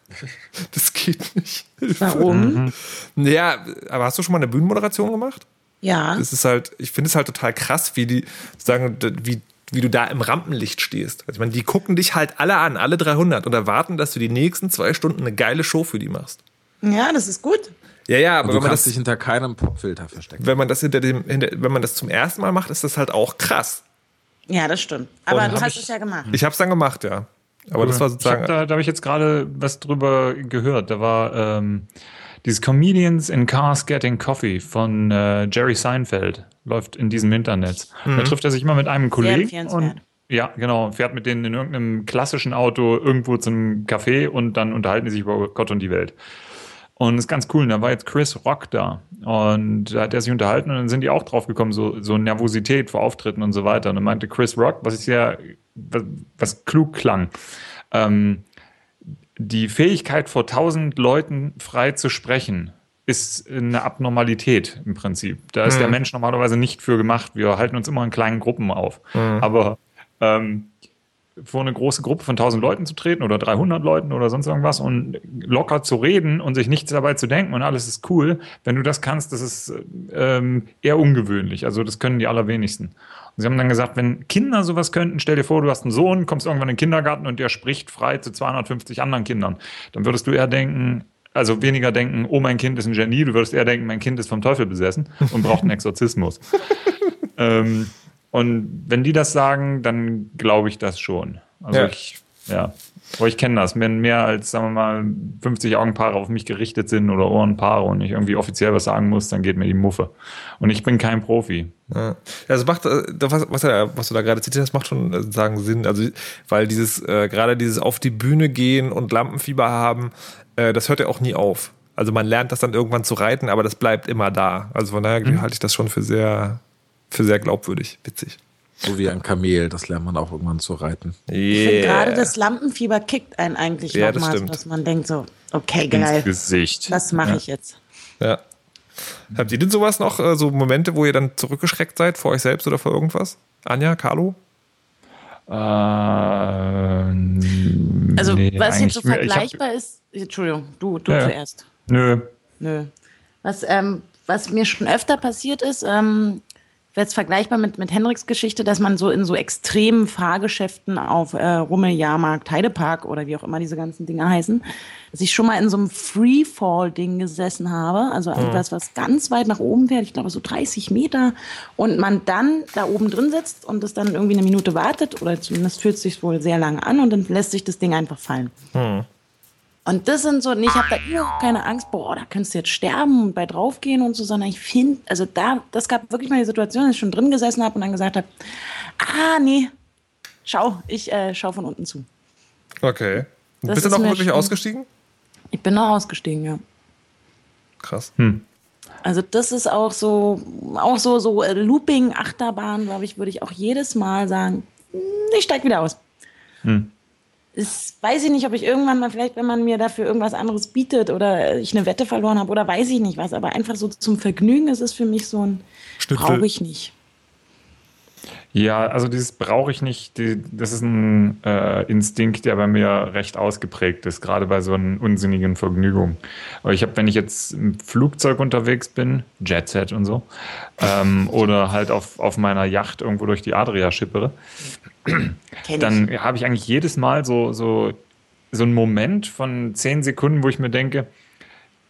Das geht nicht. Warum? Ja, aber hast du schon mal eine Bühnenmoderation gemacht? Ja. Das ist halt, ich finde es halt total krass, wie die sagen, wie, wie du da im Rampenlicht stehst. Also ich meine, die gucken dich halt alle an, alle 300 und erwarten, dass du die nächsten zwei Stunden eine geile Show für die machst. Ja, das ist gut. Ja, ja, aber Und du wenn man, kannst das, dich hinter keinem Popfilter verstecken. wenn man das hinter dem, hinter, wenn man das zum ersten Mal macht, ist das halt auch krass. Ja, das stimmt. Aber Und du hast ich- es ja gemacht. Ich habe es dann gemacht, ja. Aber das war Ich hab, sozusagen. da da habe ich jetzt gerade was drüber gehört. Da war ähm, dieses Comedians in Cars Getting Coffee von äh, Jerry Seinfeld. Läuft in diesem Internet. Da trifft er sich immer mit einem Kollegen und ja, genau, fährt mit denen in irgendeinem klassischen Auto irgendwo zum Café und dann unterhalten die sich über Gott und die Welt. Und das ist ganz cool. Und da war jetzt Chris Rock da. Und da hat er sich unterhalten und dann sind die auch drauf gekommen, so, so Nervosität vor Auftritten und so weiter. Und dann meinte Chris Rock, was ich sehr, was, was klug klang, ähm, die Fähigkeit vor tausend Leuten frei zu sprechen ist eine Abnormalität im Prinzip. Da ist der Mensch normalerweise nicht für gemacht. Wir halten uns immer in kleinen Gruppen auf. Aber ähm, vor eine große Gruppe von 1000 Leuten zu treten oder 300 Leuten oder sonst irgendwas und locker zu reden und sich nichts dabei zu denken und alles ist cool. Wenn du das kannst, das ist ähm, eher ungewöhnlich. Also das können die allerwenigsten. Und sie haben dann gesagt, wenn Kinder sowas könnten, stell dir vor, du hast einen Sohn, kommst irgendwann in den Kindergarten und der spricht frei zu 250 anderen Kindern. Dann würdest du eher denken, also weniger denken, oh, mein Kind ist ein Genie, du würdest eher denken, mein Kind ist vom Teufel besessen und braucht einen Exorzismus. ähm, und wenn die das sagen, dann glaube ich das schon. Also Ja. ich, ja. Aber ich kenne das. Wenn mehr als, sagen wir mal, 50 Augenpaare auf mich gerichtet sind oder Ohrenpaare und ich irgendwie offiziell was sagen muss, dann geht mir die Muffe. Und ich bin kein Profi. Ja. Also macht, äh, was, was, er- was du da gerade zitiert hast, macht schon äh, sagen Sinn. Also, weil dieses, äh, gerade dieses auf die Bühne gehen und Lampenfieber haben, äh, das hört ja auch nie auf. Also man lernt das dann irgendwann zu reiten, aber das bleibt immer da. Also von daher halte ich das schon für sehr, für sehr glaubwürdig. Witzig. So wie ein Kamel, das lernt man auch irgendwann zu reiten. Ich finde gerade das Lampenfieber kickt einen eigentlich Ja, das nochmal, so, stimmt. dass man denkt so, okay, Ins geil, Gesicht. das mache Ja. ich jetzt. Ja. Habt ihr denn sowas noch, äh, so Momente, wo ihr dann zurückgeschreckt seid vor euch selbst oder vor irgendwas? Anja, Carlo? Äh, Also nee, was jetzt so ich hab- vergleichbar ist, Entschuldigung, du, du ja. zuerst. Nö. Nö. Was, ähm, was mir schon öfter passiert ist, ähm, wäre es vergleichbar mit, mit Henriks Geschichte, dass man so in so extremen Fahrgeschäften auf äh, Rummel, Jahrmarkt, Heidepark oder wie auch immer diese ganzen Dinge heißen, dass ich schon mal in so einem Freefall-Ding gesessen habe, also etwas, was ganz weit nach oben fährt, ich glaube so 30 Meter, und man dann da oben drin sitzt und das dann irgendwie eine Minute wartet oder zumindest fühlt es sich wohl sehr lange an und dann lässt sich das Ding einfach fallen. Und das sind so, und ich habe da überhaupt keine Angst, boah, da könntest du jetzt sterben und bei draufgehen und so, sondern ich finde, also da, das gab wirklich mal die Situation, dass ich schon drin gesessen habe und dann gesagt habe, ah, nee, schau, ich äh, schau von unten zu. Okay. Das Bist du noch wirklich ausgestiegen? Ich bin da ausgestiegen, ja. Krass. Also das ist auch so, auch so, so äh, Looping, Achterbahn, glaube ich, würde ich auch jedes Mal sagen, "Hm, ich steig wieder aus. Das weiß ich nicht, ob ich irgendwann mal, vielleicht, wenn man mir dafür irgendwas anderes bietet oder ich eine Wette verloren habe oder weiß ich nicht was, aber einfach so zum Vergnügen ist es für mich so ein, brauche ich nicht. Ja, also dieses brauche ich nicht, die, das ist ein äh, Instinkt, der bei mir recht ausgeprägt ist, gerade bei so einer unsinnigen Vergnügung. Aber ich habe, wenn ich jetzt im Flugzeug unterwegs bin, Jetset und so, ähm, oder halt auf, auf meiner Yacht irgendwo durch die Adria schippere. Dann habe ich eigentlich jedes Mal so, so, so einen Moment von zehn Sekunden, wo ich mir denke,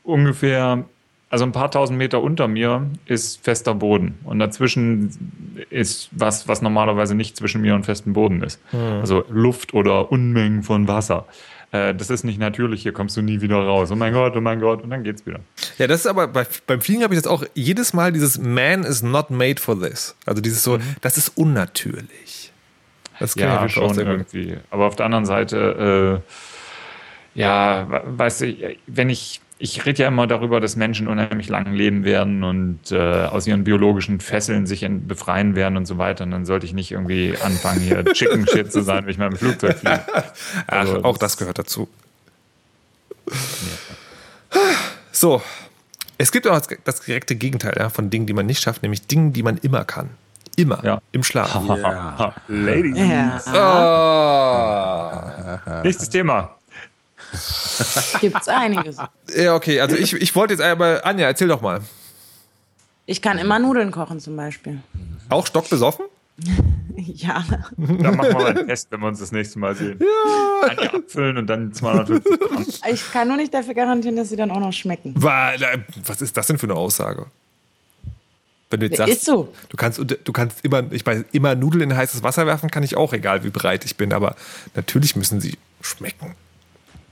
ungefähr, also ein paar tausend Meter unter mir ist fester Boden und dazwischen ist was, was normalerweise nicht zwischen mir und festem Boden ist. Also Luft oder Unmengen von Wasser. Äh, Das ist nicht natürlich, hier kommst du nie wieder raus. Oh mein Gott, oh mein Gott, und dann geht's wieder. Ja, das ist aber bei, beim Fliegen habe ich das auch jedes Mal dieses Man is not made for this. Also dieses so, das ist unnatürlich. Das kenn Ja, schon irgendwie. Aber auf der anderen Seite, äh, ja, we- weißt du, wenn ich, ich rede ja immer darüber, dass Menschen unheimlich lang leben werden und äh, aus ihren biologischen Fesseln sich befreien werden und so weiter. Und dann sollte ich nicht irgendwie anfangen, hier Chicken Shit zu sein, wenn ich mal im Flugzeug fliege. Ach, Also, auch das gehört dazu. So, es gibt auch das, das direkte Gegenteil ja, von Dingen, die man nicht schafft, nämlich Dingen, die man immer kann. Immer. Ja. Im Schlaf. Ha, Ladies. Ja, Ah. Nächstes Thema. gibt's einiges. Ja, okay, also ich, ich wollte jetzt aber, Anja, erzähl doch mal. Ich kann immer Nudeln kochen zum Beispiel. Auch stockbesoffen? Ja. Dann machen wir mal einen Test, wenn wir uns das nächste Mal sehen. Ja. Anja abfüllen und dann 250 Gramm. Ich kann nur nicht dafür garantieren, dass sie dann auch noch schmecken. Wa- Was ist das denn für eine Aussage? Wenn du jetzt sagst, ist so. du kannst, du kannst immer, ich weiß, immer Nudeln in heißes Wasser werfen, kann ich auch, egal wie breit ich bin, aber natürlich müssen sie schmecken.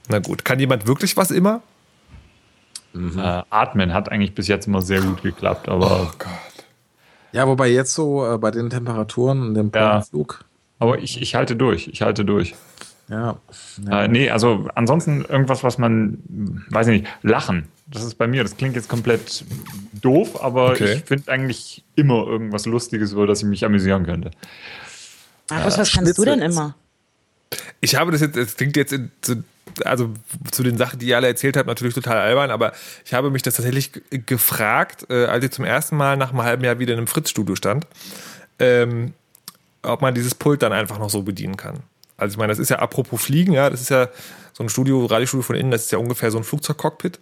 Na gut, kann jemand wirklich was immer? Äh, Atmen hat eigentlich bis jetzt immer sehr gut geklappt, aber, Gott. Ja, wobei jetzt so äh, bei den Temperaturen und dem Ja. Flug. aber ich, ich halte durch. Ich halte durch. Ja. ja. Äh, nee, also ansonsten irgendwas, was man, weiß ich nicht, lachen. Das ist bei mir, das klingt jetzt komplett doof, aber Okay. ich finde eigentlich immer irgendwas Lustiges, über das ich mich amüsieren könnte. Markus, was kannst du denn Schnitzel. immer? Ich habe das jetzt, es klingt jetzt in, zu, also zu den Sachen, die ihr alle erzählt habt, natürlich total albern, aber ich habe mich das tatsächlich gefragt, äh, als ich zum ersten Mal nach einem halben Jahr wieder in einem Fritz-Studio stand, ähm, ob man dieses Pult dann einfach noch so bedienen kann. Also ich meine, das ist ja apropos Fliegen, ja, das ist ja so ein Studio, Radiostudio von innen, das ist ja ungefähr so ein Flugzeugcockpit.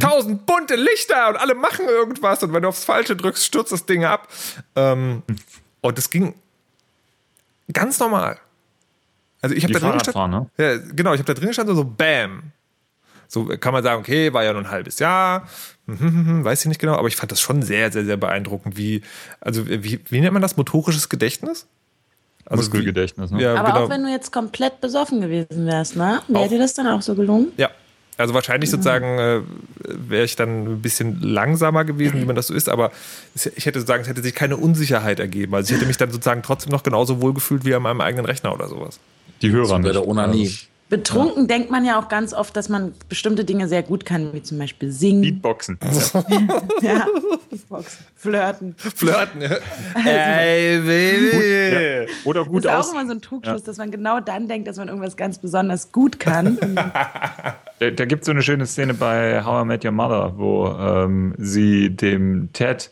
Tausend bunte Lichter und alle machen irgendwas und wenn du aufs Falsche drückst, stürzt das Ding ab. Ähm, und das ging ganz normal. Also ich habe da drin gestanden. Ne? Ja, genau, ich habe da drin gestanden, so Bam. So kann man sagen, okay, war ja nur ein halbes Jahr, hm, hm, hm, weiß ich nicht genau, aber ich fand das schon sehr, sehr, sehr beeindruckend, wie, also wie, wie nennt man das, motorisches Gedächtnis? Also Muskelgedächtnis, ne? Ja, Aber genau. auch wenn du jetzt komplett besoffen gewesen wärst, ne? Wäre dir das dann auch so gelungen? Ja, also wahrscheinlich sozusagen äh, wäre ich dann ein bisschen langsamer gewesen, wie man das so ist, aber es- ich hätte sagen, es hätte sich keine Unsicherheit ergeben. Also ich hätte mich dann sozusagen trotzdem noch genauso wohl gefühlt wie an meinem eigenen Rechner oder sowas. Die Hörer Bei nicht. der Onanie. Betrunken denkt man ja auch ganz oft, dass man bestimmte Dinge sehr gut kann, wie zum Beispiel singen, Beatboxen. ja, Beatboxen, flirten. Flirten, ja. Ey, Baby. Oder Das gut ist auch aus. immer so ein Trugschluss, dass man genau dann denkt, dass man irgendwas ganz besonders gut kann. Da, da gibt es so eine schöne Szene bei How I Met Your Mother, wo ähm, sie dem Ted,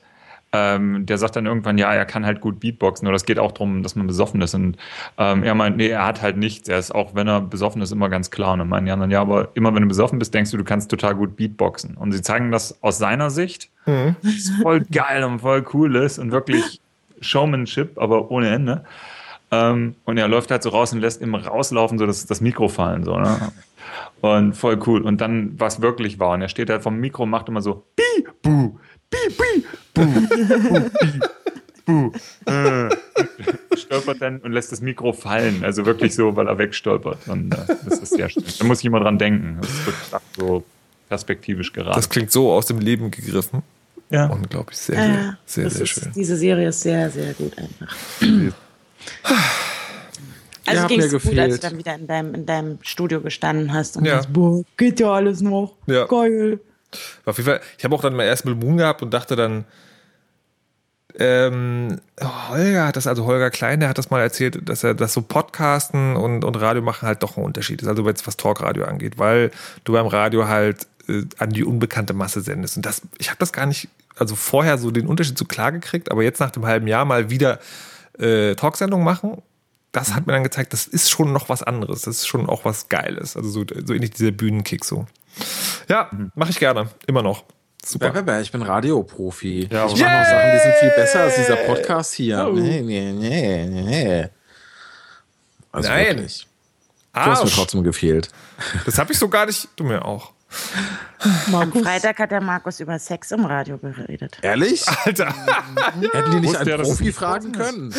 ähm, der sagt dann irgendwann, ja, er kann halt gut Beatboxen, oder es geht auch darum, dass man besoffen ist. Und ähm, er meint, nee, er hat halt nichts. Er ist auch, wenn er besoffen ist, immer ganz klar. Und dann meinen die anderen, ja, aber immer wenn du besoffen bist, denkst du, du kannst total gut Beatboxen. Und sie zeigen das aus seiner Sicht, was voll geil und voll cool ist und wirklich Showmanship, aber ohne Ende. Ähm, und er läuft halt so raus und lässt immer rauslaufen, so das, das Mikro fallen. So, ne? Und voll cool. Und dann, was wirklich war, und er steht halt vom Mikro und macht immer so, bi, bu, bi, bi, bu, bu, bi, bu. Äh, stolpert dann und lässt das Mikro fallen. Also wirklich so, weil er wegstolpert. Und äh, das ist sehr schön. Da muss ich immer dran denken. Das wird so perspektivisch gerade. Das klingt so aus dem Leben gegriffen. ja. Unglaublich, sehr, Ja, sehr, sehr, das sehr ist, schön. Diese Serie ist sehr, sehr gut einfach. Also ging mir es gut, als du dann wieder in deinem, in deinem Studio gestanden hast und Ja. sagst, boah, geht ja alles noch. Ja. Geil. Auf jeden Fall, ich habe auch dann mal erst Blue Moon gehabt und dachte dann, ähm, Holger hat das, also Holger Klein, der hat das mal erzählt, dass er das so Podcasten und, und Radio machen halt doch ein Unterschied ist, also jetzt was Talkradio angeht, weil du beim Radio halt äh, an die unbekannte Masse sendest. Und das, ich habe das gar nicht, also vorher so den Unterschied so klar gekriegt, aber jetzt nach dem halben Jahr mal wieder äh, Talksendung machen, das hat mir dann gezeigt, das ist schon noch was anderes, das ist schon auch was Geiles, also so, so ähnlich dieser Bühnenkick so. Ja, mache ich gerne, immer noch. Super. Ich bin Radioprofi. Ja, ich mache noch Sachen, die sind viel besser als dieser Podcast hier. Nee, nee, nee, nee. Also Nein. wirklich. Du hast mir Arsch. trotzdem gefehlt. Das habe ich so gar nicht, du mir auch. Am Freitag hat der Markus über Sex im Radio geredet. Ehrlich? Alter. Hätten die nicht einen Profi fragen können?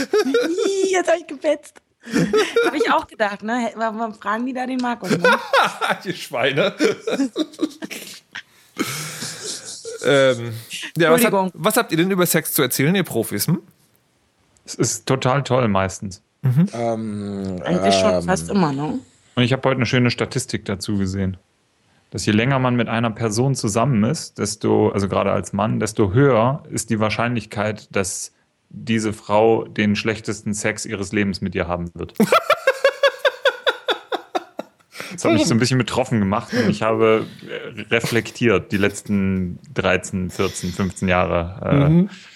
Jetzt hab ich gepetzt. Habe ich auch gedacht, ne? Warum fragen die da den Markus? Ne? Die Schweine. ähm, ja, was, habt, was habt ihr denn über Sex zu erzählen, ihr Profis? Hm? Es ist total toll meistens. Ähm, Eigentlich schon ähm, fast immer, ne? Und ich habe heute eine schöne Statistik dazu gesehen. Dass je länger man mit einer Person zusammen ist, desto, also gerade als Mann, desto höher ist die Wahrscheinlichkeit, dass diese Frau den schlechtesten Sex ihres Lebens mit dir haben wird. Das hat mich so ein bisschen betroffen gemacht und ich habe äh, reflektiert die letzten 13, 14, 15 Jahre. Äh,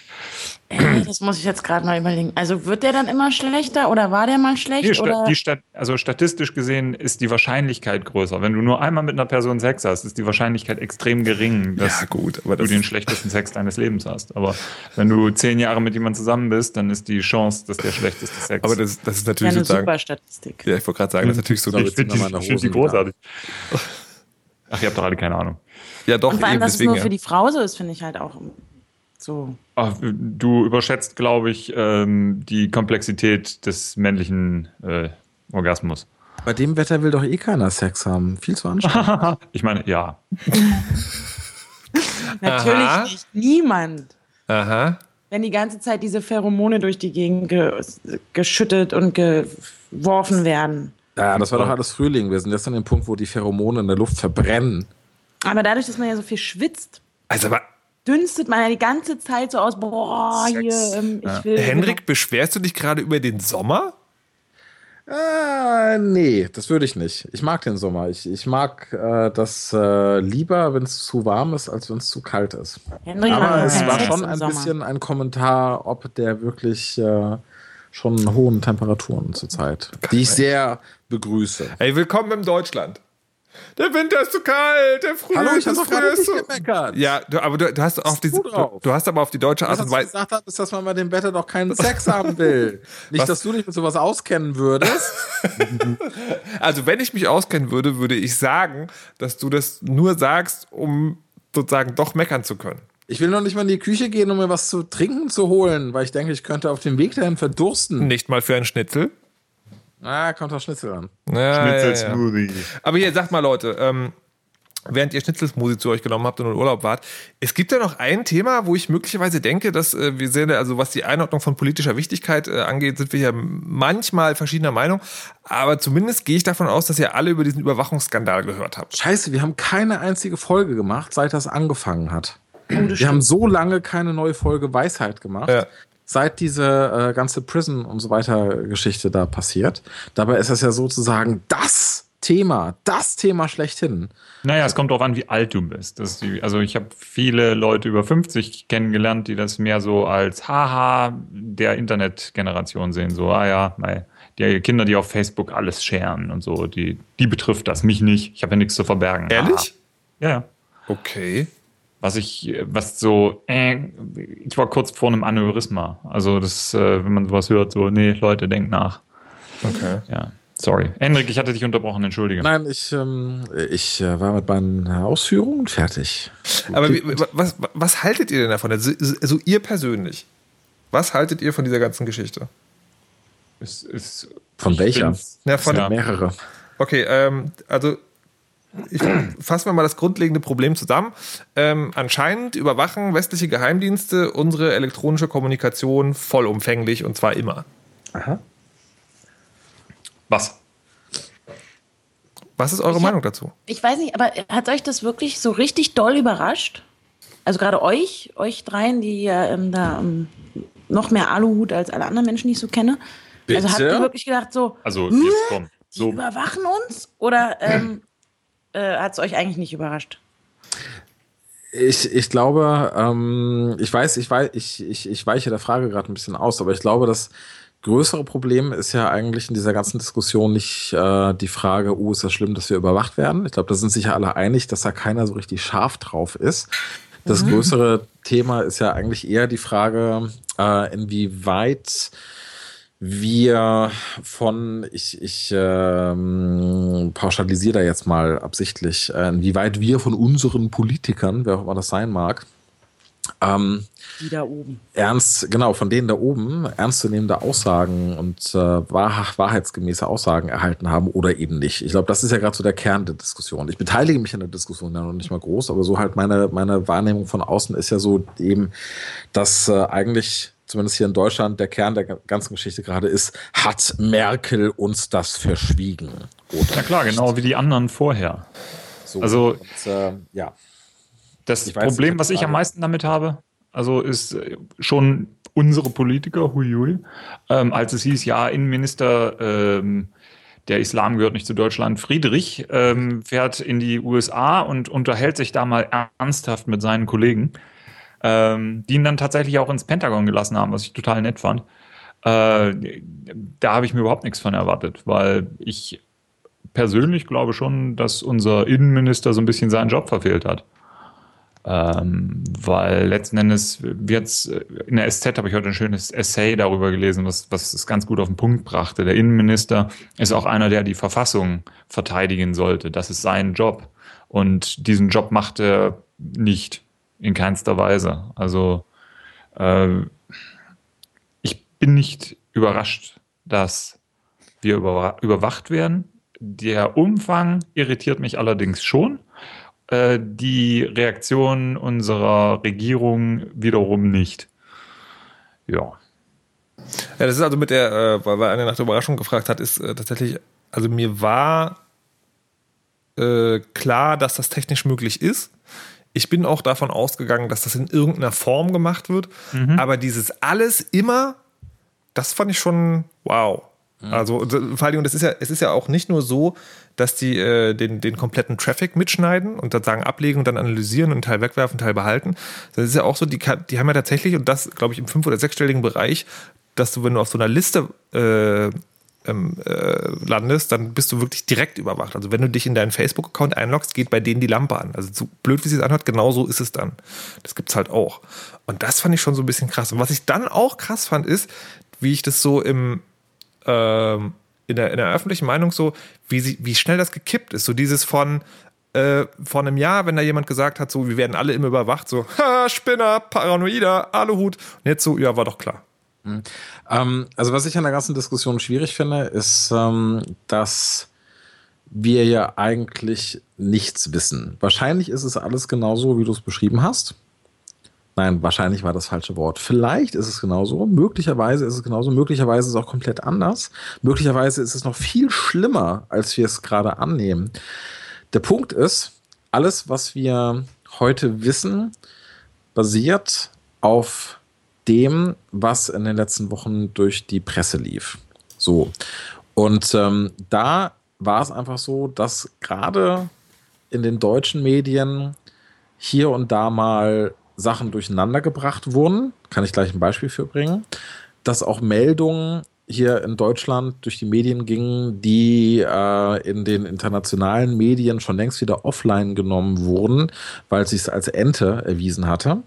Das muss ich jetzt gerade mal überlegen. Also wird der dann immer schlechter oder war der mal schlecht? Die, Sta oder? die Stat also statistisch gesehen ist die Wahrscheinlichkeit größer. Wenn du nur einmal mit einer Person Sex hast, ist die Wahrscheinlichkeit extrem gering, dass Ja, gut, aber du das den ist- schlechtesten Sex deines Lebens hast. Aber wenn du zehn Jahre mit jemandem zusammen bist, dann ist die Chance, dass der schlechteste Sex Aber das, das ist ja, natürlich eine sozusagen. super Statistik. Ja, ich wollte gerade sagen, das ist natürlich so. glaub, ich finde die, find die großartig. Ach, ihr habt doch alle keine Ahnung. Ja, doch, Und vor allem, eben dass es deswegen. nur Ja. für die Frau so ist, finde ich halt auch so. Ach, du überschätzt, glaube ich, ähm, die Komplexität des männlichen äh, Orgasmus. Bei dem Wetter will doch eh keiner Sex haben. Viel zu anstrengend. Ich meine, ja. Natürlich Aha. nicht. Niemand. Aha. Wenn die ganze Zeit diese Pheromone durch die Gegend ge geschüttet und geworfen werden. ja, das war doch alles Frühling. Wir sind jetzt an dem Punkt, wo die Pheromone in der Luft verbrennen. Aber dadurch, dass man ja so viel schwitzt, Also, aber dünstet man ja die ganze Zeit so aus, boah, Sex. hier, ähm, ich will. Henrik, beschwerst du dich gerade über den Sommer? Äh, nee, das würde ich nicht. Ich mag den Sommer. Ich, ich mag äh, das äh, lieber, wenn es zu warm ist, als wenn es zu kalt ist. Henrik Aber es war Sex schon ein bisschen ein Kommentar, ob der wirklich äh, schon hohen Temperaturen zurzeit, die ich sehr begrüße. Ey, willkommen im Deutschland. Der Winter ist zu kalt, der Frühling Hallo, ich gerade Frühjahr ist so. gemeckert. Ja, du, aber du, du hast auf diese, du du, hast aber auf die deutsche Art Was und ich Weise. gesagt habe, ist, dass man bei dem Wetter doch keinen Sex haben will. Nicht, Was? dass du dich mit sowas auskennen würdest. Also, wenn ich mich auskennen würde, würde ich sagen, dass du das nur sagst, um sozusagen doch meckern zu können. Ich will noch nicht mal in die Küche gehen, um mir was zu trinken zu holen, weil ich denke, ich könnte auf dem Weg dahin verdursten. Nicht mal für einen Schnitzel. Ah, kommt doch Schnitzel an. Ja, ja, ja. Schnitzel-Smoothie. Aber hier, sagt mal, Leute, ähm, während ihr Schnitzelsmusik zu euch genommen habt und in Urlaub wart, es gibt ja noch ein Thema, wo ich möglicherweise denke, dass äh, wir sehen, also was die Einordnung von politischer Wichtigkeit äh, angeht, sind wir ja manchmal verschiedener Meinung. Aber zumindest gehe ich davon aus, dass ihr alle über diesen Überwachungsskandal gehört habt. Scheiße, wir haben keine einzige Folge gemacht, seit das angefangen hat. wir haben so lange keine neue Folge Weisheit gemacht. Ja. Seit diese äh, ganze Prison und so weiter Geschichte da passiert. Dabei ist das ja sozusagen das Thema, das Thema schlechthin. Naja, es kommt darauf an, wie alt du bist. Die, also ich habe viele Leute über 50 kennengelernt, die das mehr so als Haha der Internetgeneration sehen. So, ah ja, mei, die Kinder, die auf Facebook alles scheren und so, die, die betrifft das, mich nicht. Ich habe ja nichts zu verbergen. Ehrlich? Haha. Ja, ja. Okay. Was ich, was so, äh, ich war kurz vor einem Aneurysma. Also das, äh, wenn man sowas hört, so, nee, Leute, denkt nach. Okay. Ja, sorry. Henrik, ich hatte dich unterbrochen, entschuldige. Nein, ich, ähm, ich äh, war mit meinen Ausführungen fertig. Aber wie, was, was haltet ihr denn davon? Also, also ihr persönlich, was haltet ihr von dieser ganzen Geschichte? Es, es, Von welcher? Ja, von, Ja. Mehrere. Okay, ähm, also ich fassen wir mal das grundlegende Problem zusammen. Ähm, anscheinend überwachen westliche Geheimdienste unsere elektronische Kommunikation vollumfänglich und zwar immer. Was? Was ist eure Ich hab- Meinung dazu? Ich weiß nicht, aber hat euch das wirklich so richtig doll überrascht? Also gerade euch, euch dreien, die ja ähm, da ähm, noch mehr Aluhut als alle anderen Menschen, die ich so kenne. Also habt Bitte? ihr wirklich gedacht so, Also, Hä? jetzt komm. die So, überwachen uns? Oder ähm, äh, hat es euch eigentlich nicht überrascht? Ich, ich glaube, ähm, ich weiß, ich weiß, ich, ich, ich weiche der Frage gerade ein bisschen aus, aber ich glaube, das größere Problem ist ja eigentlich in dieser ganzen Diskussion nicht äh, die Frage, oh, ist das schlimm, dass wir überwacht werden? Ich glaube, da sind sich ja alle einig, dass da keiner so richtig scharf drauf ist. Das größere Thema ist ja eigentlich eher die Frage, äh, inwieweit wir von, ich, ich ähm, pauschalisiere da jetzt mal absichtlich, äh, inwieweit wir von unseren Politikern, wer auch immer das sein mag, ähm, Die da oben. ernst, genau, von denen da oben ernstzunehmende Aussagen und äh, wahr, wahrheitsgemäße Aussagen erhalten haben oder eben nicht. Ich glaube, das ist ja gerade so der Kern der Diskussion. Ich beteilige mich an der Diskussion ja noch nicht mal groß, aber so halt meine, meine Wahrnehmung von außen ist ja so eben, dass äh, eigentlich zumindest hier in Deutschland der Kern der ganzen Geschichte gerade ist, hat Merkel uns das verschwiegen? Na klar, genau wie die anderen vorher. so. Also- und, äh, ja. Das weiß, Problem, was ich am meisten damit habe, also ist äh, schon unsere Politiker, huiui, ähm, als es hieß, ja, Innenminister, ähm, der Islam gehört nicht zu Deutschland, Friedrich ähm, fährt in die USA und unterhält sich da mal ernsthaft mit seinen Kollegen, ähm, die ihn dann tatsächlich auch ins Pentagon gelassen haben, was ich total nett fand. Äh, da habe ich mir überhaupt nichts von erwartet, weil ich persönlich glaube schon, dass unser Innenminister so ein bisschen seinen Job verfehlt hat. Ähm, weil letzten Endes wird's in der SZ habe ich heute ein schönes Essay darüber gelesen, was, was es ganz gut auf den Punkt brachte. Der Innenminister ist auch einer, der die Verfassung verteidigen sollte. Das ist sein Job. Und diesen Job macht er nicht in keinster Weise. Also äh, ich bin nicht überrascht, dass wir über, überwacht werden. Der Umfang irritiert mich allerdings schon. Äh, die Reaktion unserer Regierung wiederum nicht. Ja. Ja, das ist also mit der, äh, weil einer nach der Überraschung gefragt hat, ist äh, tatsächlich, also mir war äh, klar, dass das technisch möglich ist. Ich bin auch davon ausgegangen, dass das in irgendeiner Form gemacht wird. Aber dieses alles immer, das fand ich schon wow. Also und, äh, vor allem, und es ist ja, es ist ja auch nicht nur so, dass die äh, den, den kompletten Traffic mitschneiden und dann sagen ablegen und dann analysieren und einen Teil wegwerfen, einen Teil behalten. Das ist ja auch so, die, die haben ja tatsächlich, und das, glaube ich, im fünf- oder sechsstelligen Bereich, dass du, wenn du auf so einer Liste äh, ähm, äh, landest, dann bist du wirklich direkt überwacht. Also wenn du dich in deinen Facebook-Account einloggst, geht bei denen die Lampe an. Also so blöd, wie sie es anhört, genau so ist es dann. Das gibt's halt auch. Und das fand ich schon so ein bisschen krass. Und was ich dann auch krass fand, ist, wie ich das so im ähm, in, der, in der öffentlichen Meinung so, wie, sie, wie schnell das gekippt ist. So dieses von äh, vor einem Jahr, wenn da jemand gesagt hat, so, wir werden alle immer überwacht, so, ha, Spinner, Paranoider, Aluhut. Und jetzt so, ja, war doch klar. Ähm, also was ich an der ganzen Diskussion schwierig finde, ist, ähm, dass wir ja eigentlich nichts wissen. Wahrscheinlich ist es alles genauso, wie du es beschrieben hast. Nein, wahrscheinlich war das falsche Wort. Vielleicht ist es genauso, möglicherweise ist es genauso, möglicherweise ist es auch komplett anders. Möglicherweise ist es noch viel schlimmer, als wir es gerade annehmen. Der Punkt ist, alles, was wir heute wissen, basiert auf dem, was in den letzten Wochen durch die Presse lief. So. Und ähm, da war es einfach so, dass gerade in den deutschen Medien hier und da mal Sachen durcheinander gebracht wurden. Kann ich gleich ein Beispiel für bringen. Dass auch Meldungen hier in Deutschland durch die Medien gingen, die äh, in den internationalen Medien schon längst wieder offline genommen wurden, weil es sich als Ente erwiesen hatte.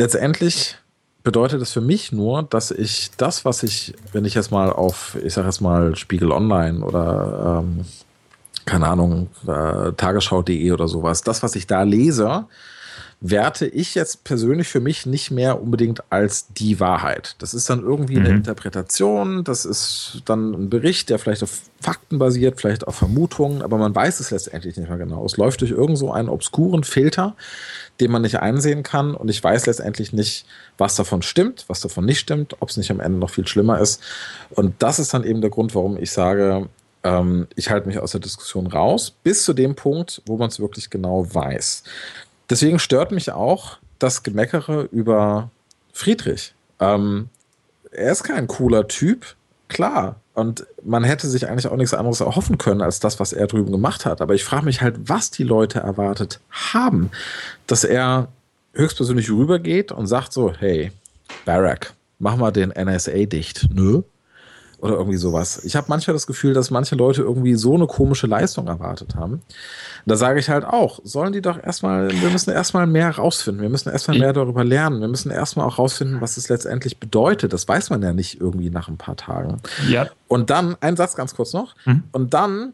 Letztendlich bedeutet es für mich nur, dass ich das, was ich, wenn ich jetzt mal auf, ich sage jetzt mal Spiegel Online oder ähm, keine Ahnung, äh, Tagesschau.de oder sowas, das, was ich da lese, werte ich jetzt persönlich für mich nicht mehr unbedingt als die Wahrheit. Das ist dann irgendwie mhm. eine Interpretation, das ist dann ein Bericht, der vielleicht auf Fakten basiert, vielleicht auf Vermutungen, aber man weiß es letztendlich nicht mehr genau. Es läuft durch irgend so einen obskuren Filter, den man nicht einsehen kann und ich weiß letztendlich nicht, was davon stimmt, was davon nicht stimmt, ob es nicht am Ende noch viel schlimmer ist. Und das ist dann eben der Grund, warum ich sage, ähm, ich halte mich aus der Diskussion raus, bis zu dem Punkt, wo man es wirklich genau weiß. Deswegen stört mich auch das Gemeckere über Friedrich. Ähm, er ist kein cooler Typ, klar. Und man hätte sich eigentlich auch nichts anderes erhoffen können als das, was er drüben gemacht hat. Aber ich frage mich halt, was die Leute erwartet haben. Dass er höchstpersönlich rübergeht und sagt so, hey, Barack, mach mal den NSA dicht. Nö. Oder irgendwie sowas. Ich habe manchmal das Gefühl, dass manche Leute irgendwie so eine komische Leistung erwartet haben. Da sage ich halt auch, sollen die doch erstmal, wir müssen erstmal mehr rausfinden. Wir müssen erstmal mehr darüber lernen. Wir müssen erstmal auch rausfinden, was es letztendlich bedeutet. Das weiß man ja nicht irgendwie nach ein paar Tagen. Ja. Und dann, ein Satz ganz kurz noch. Mhm. Und dann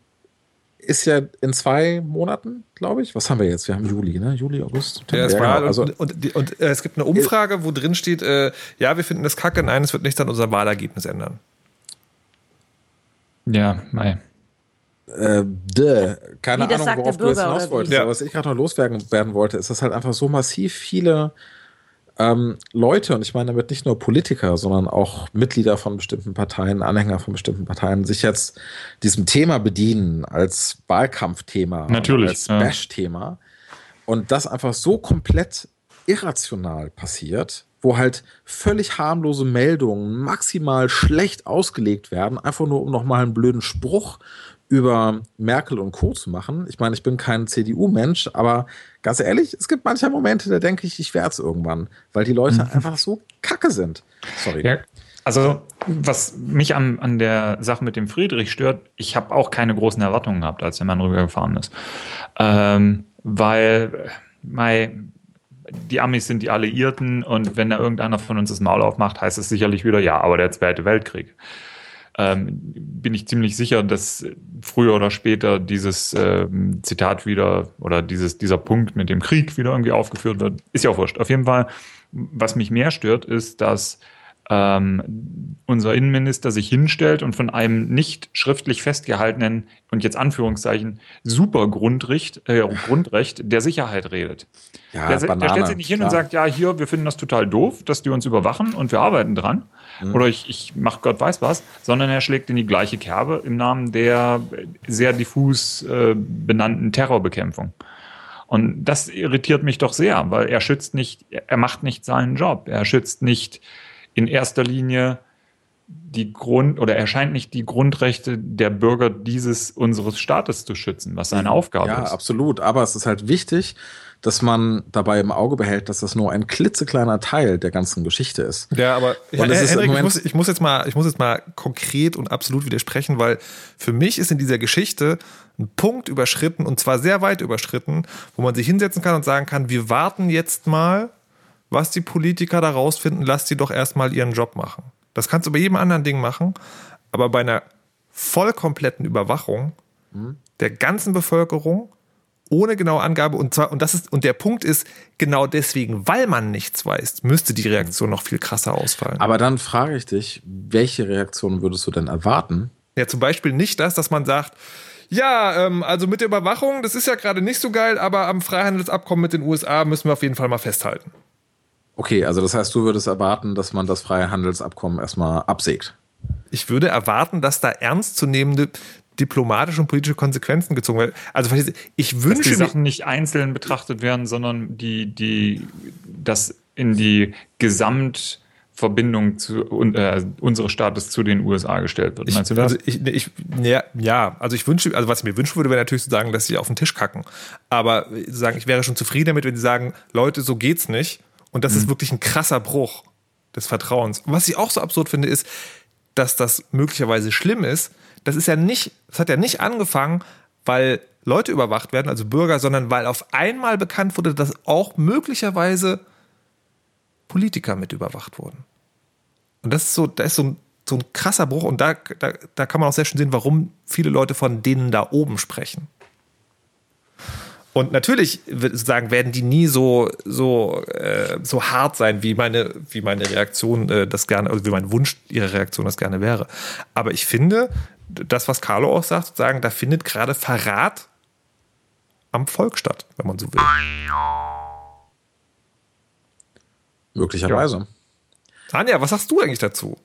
ist ja in zwei Monaten, glaube ich. Was haben wir jetzt? Wir haben Juli, ne? Juli, August. Ja, ja genau. also, und, und, und äh, es gibt eine Umfrage, wo drin steht, äh, ja, wir finden das kacke, nein, es wird nichts an unser Wahlergebnis ändern. Ja, mei. Äh, däh. Keine Ahnung, worauf du jetzt hinaus wolltest. Ja. Aber was ich gerade noch loswerden werden wollte, ist, dass halt einfach so massiv viele ähm, Leute, und ich meine damit nicht nur Politiker, sondern auch Mitglieder von bestimmten Parteien, Anhänger von bestimmten Parteien, sich jetzt diesem Thema bedienen als Wahlkampfthema, Natürlich, als Bash-Thema. Und das einfach so komplett irrational passiert, wo halt völlig harmlose Meldungen maximal schlecht ausgelegt werden, einfach nur um nochmal einen blöden Spruch über Merkel und Co. zu machen. Ich meine, ich bin kein CDU-Mensch, aber ganz ehrlich, es gibt manche Momente, da denke ich, ich werde es irgendwann, weil die Leute mhm. einfach so kacke sind. Sorry. Ja, also, was mich an, an der Sache mit dem Friedrich stört, ich habe auch keine großen Erwartungen gehabt, als der Mann rübergefahren ist. Ähm, weil, mein, die Amis sind die Alliierten und wenn da irgendeiner von uns das Maul aufmacht, heißt es sicherlich wieder, ja, aber der Zweite Weltkrieg. Ähm, bin ich ziemlich sicher, dass früher oder später dieses ähm, Zitat wieder oder dieses, dieser Punkt mit dem Krieg wieder irgendwie aufgeführt wird. Ist ja auch wurscht. Auf jeden Fall, was mich mehr stört, ist, dass ähm, unser Innenminister sich hinstellt und von einem nicht schriftlich festgehaltenen und jetzt Anführungszeichen super Grundrecht, äh, Grundrecht der Sicherheit redet. Ja, der, Banane, der stellt sich nicht hin klar. und sagt, ja, hier, wir finden das total doof, dass die uns überwachen und wir arbeiten dran. Mhm. Oder ich, ich mache Gott weiß was, sondern er schlägt in die gleiche Kerbe im Namen der sehr diffus äh, benannten Terrorbekämpfung. Und das irritiert mich doch sehr, weil er schützt nicht, er macht nicht seinen Job. Er schützt nicht in erster Linie die Grund oder erscheint nicht die Grundrechte der Bürger dieses unseres Staates zu schützen, was seine Aufgabe ja, ist. Ja, absolut. Aber es ist halt wichtig, dass man dabei im Auge behält, dass das nur ein klitzekleiner Teil der ganzen Geschichte ist. Ja, aber ja, Henrik, ich, muss, ich, muss, jetzt mal, ich muss jetzt mal konkret und absolut widersprechen, weil für mich ist in dieser Geschichte ein Punkt überschritten und zwar sehr weit überschritten, wo man sich hinsetzen kann und sagen kann, wir warten jetzt mal was die Politiker da rausfinden, lass sie doch erstmal ihren Job machen. Das kannst du bei jedem anderen Ding machen, aber bei einer vollkompletten Überwachung mhm. der ganzen Bevölkerung ohne genaue Angabe und zwar und das ist und der Punkt ist genau deswegen, weil man nichts weiß, müsste die Reaktion noch viel krasser ausfallen. Aber dann frage ich dich, welche Reaktion würdest du denn erwarten? Ja, zum Beispiel nicht das, dass man sagt, ja, ähm, also mit der Überwachung, das ist ja gerade nicht so geil, aber am Freihandelsabkommen mit den USA müssen wir auf jeden Fall mal festhalten. Okay, also das heißt, du würdest erwarten, dass man das freie Handelsabkommen erstmal absägt. Ich würde erwarten, dass da ernstzunehmende diplomatische und politische Konsequenzen gezogen werden. Also ich wünsche dass die Sachen nicht einzeln betrachtet werden, sondern die die das in die Gesamtverbindung zu, äh, unseres Staates zu den USA gestellt wird. Meinst ich, du das? Also ich, ich, ja, ja, also ich wünsche, also was ich mir wünschen würde, wäre natürlich zu sagen, dass sie auf den Tisch kacken. Aber sagen, ich wäre schon zufrieden damit, wenn sie sagen, Leute, so geht's nicht. Und das mhm. ist wirklich ein krasser Bruch. des Vertrauens. Und was ich auch so absurd finde, ist, dass das möglicherweise schlimm ist. Das ist ja nicht, das hat ja nicht angefangen, weil Leute überwacht werden, also Bürger, sondern weil auf einmal bekannt wurde, dass auch möglicherweise Politiker mit überwacht wurden. Und das ist so, da ist so ein, so ein krasser Bruch und da, da, da kann man auch sehr schön sehen, warum viele Leute von denen da oben sprechen. Und natürlich sagen, werden die nie so, so, äh, so hart sein, wie meine, wie meine Reaktion äh, das gerne, also wie mein Wunsch ihrer Reaktion das gerne wäre. Aber ich finde, das, was Carlo auch sagt, sagen, da findet gerade Verrat am Volk statt, wenn man so will. Möglicherweise. Ja. Anja, was sagst du eigentlich dazu?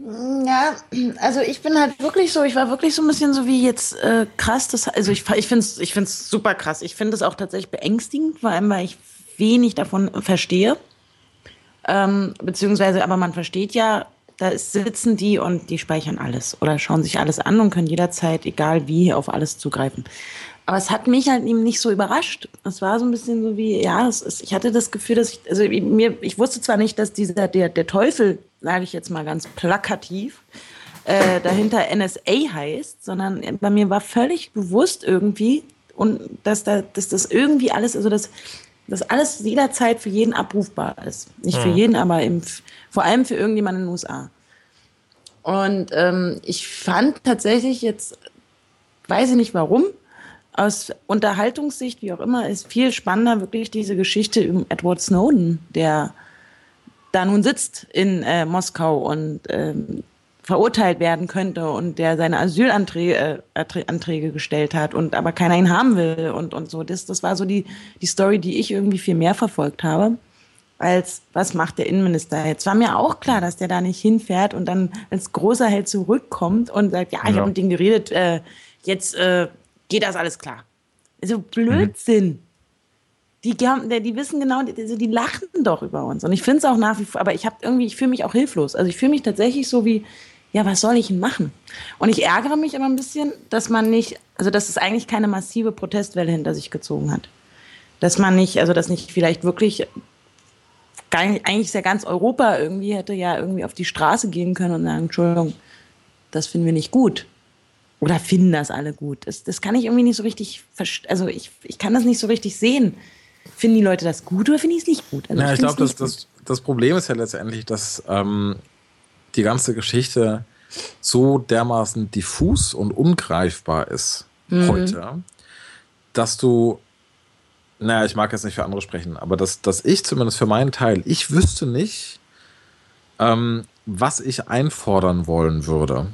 Ja, also ich bin halt wirklich so, ich war wirklich so ein bisschen so wie jetzt äh, krass. Das, also ich, ich finde es ich find's super krass. Ich finde es auch tatsächlich beängstigend, vor allem weil ich wenig davon verstehe. Ähm, beziehungsweise, aber man versteht ja, da sitzen die und die speichern alles oder schauen sich alles an und können jederzeit, egal wie, auf alles zugreifen. Aber es hat mich halt eben nicht so überrascht. Es war so ein bisschen so wie, ja, es ist, ich hatte das Gefühl, dass ich, also mir, ich wusste zwar nicht, dass dieser, der, der Teufel, sage ich jetzt mal ganz plakativ, äh, dahinter NSA heißt, sondern bei mir war völlig bewusst irgendwie, und dass, da, dass das irgendwie alles, also das, dass alles jederzeit für jeden abrufbar ist. Nicht für jeden, aber im, vor allem für irgendjemanden in den USA. Und ähm, ich fand tatsächlich jetzt, weiß ich nicht warum, aus Unterhaltungssicht, wie auch immer, ist viel spannender wirklich diese Geschichte um Edward Snowden, der da nun sitzt in äh, Moskau und ähm, verurteilt werden könnte und der seine Asylanträge äh, Anträge gestellt hat und aber keiner ihn haben will und, und so. Das, das war so die, die Story, die ich irgendwie viel mehr verfolgt habe, als was macht der Innenminister jetzt. War mir auch klar, dass der da nicht hinfährt und dann als großer Held zurückkommt und sagt, ja, ich ja. habe mit denen geredet, äh, jetzt äh, geht das alles klar. So Blödsinn. Mhm. Die, die wissen genau, die, die lachen doch über uns. Und ich finde es auch nach wie vor, aber ich habe irgendwie, ich fühle mich auch hilflos. Also ich fühle mich tatsächlich so wie, ja, was soll ich machen? Und ich ärgere mich immer ein bisschen, dass man nicht, also dass es eigentlich keine massive Protestwelle hinter sich gezogen hat. Dass man nicht, also dass nicht vielleicht wirklich, eigentlich ist ja ganz Europa irgendwie, hätte ja irgendwie auf die Straße gehen können und sagen, Entschuldigung, das finden wir nicht gut. Oder finden das alle gut? Das, das kann ich irgendwie nicht so richtig, also ich, ich kann das nicht so richtig sehen. Finden die Leute das gut oder finden die es nicht gut? Also ja, ich, glaube, das, das, das Problem ist ja letztendlich, dass ähm, die ganze Geschichte so dermaßen diffus und ungreifbar ist mhm. heute, dass du, naja, ich mag jetzt nicht für andere sprechen, aber dass, dass ich zumindest für meinen Teil, ich wüsste nicht, ähm, was ich einfordern wollen würde.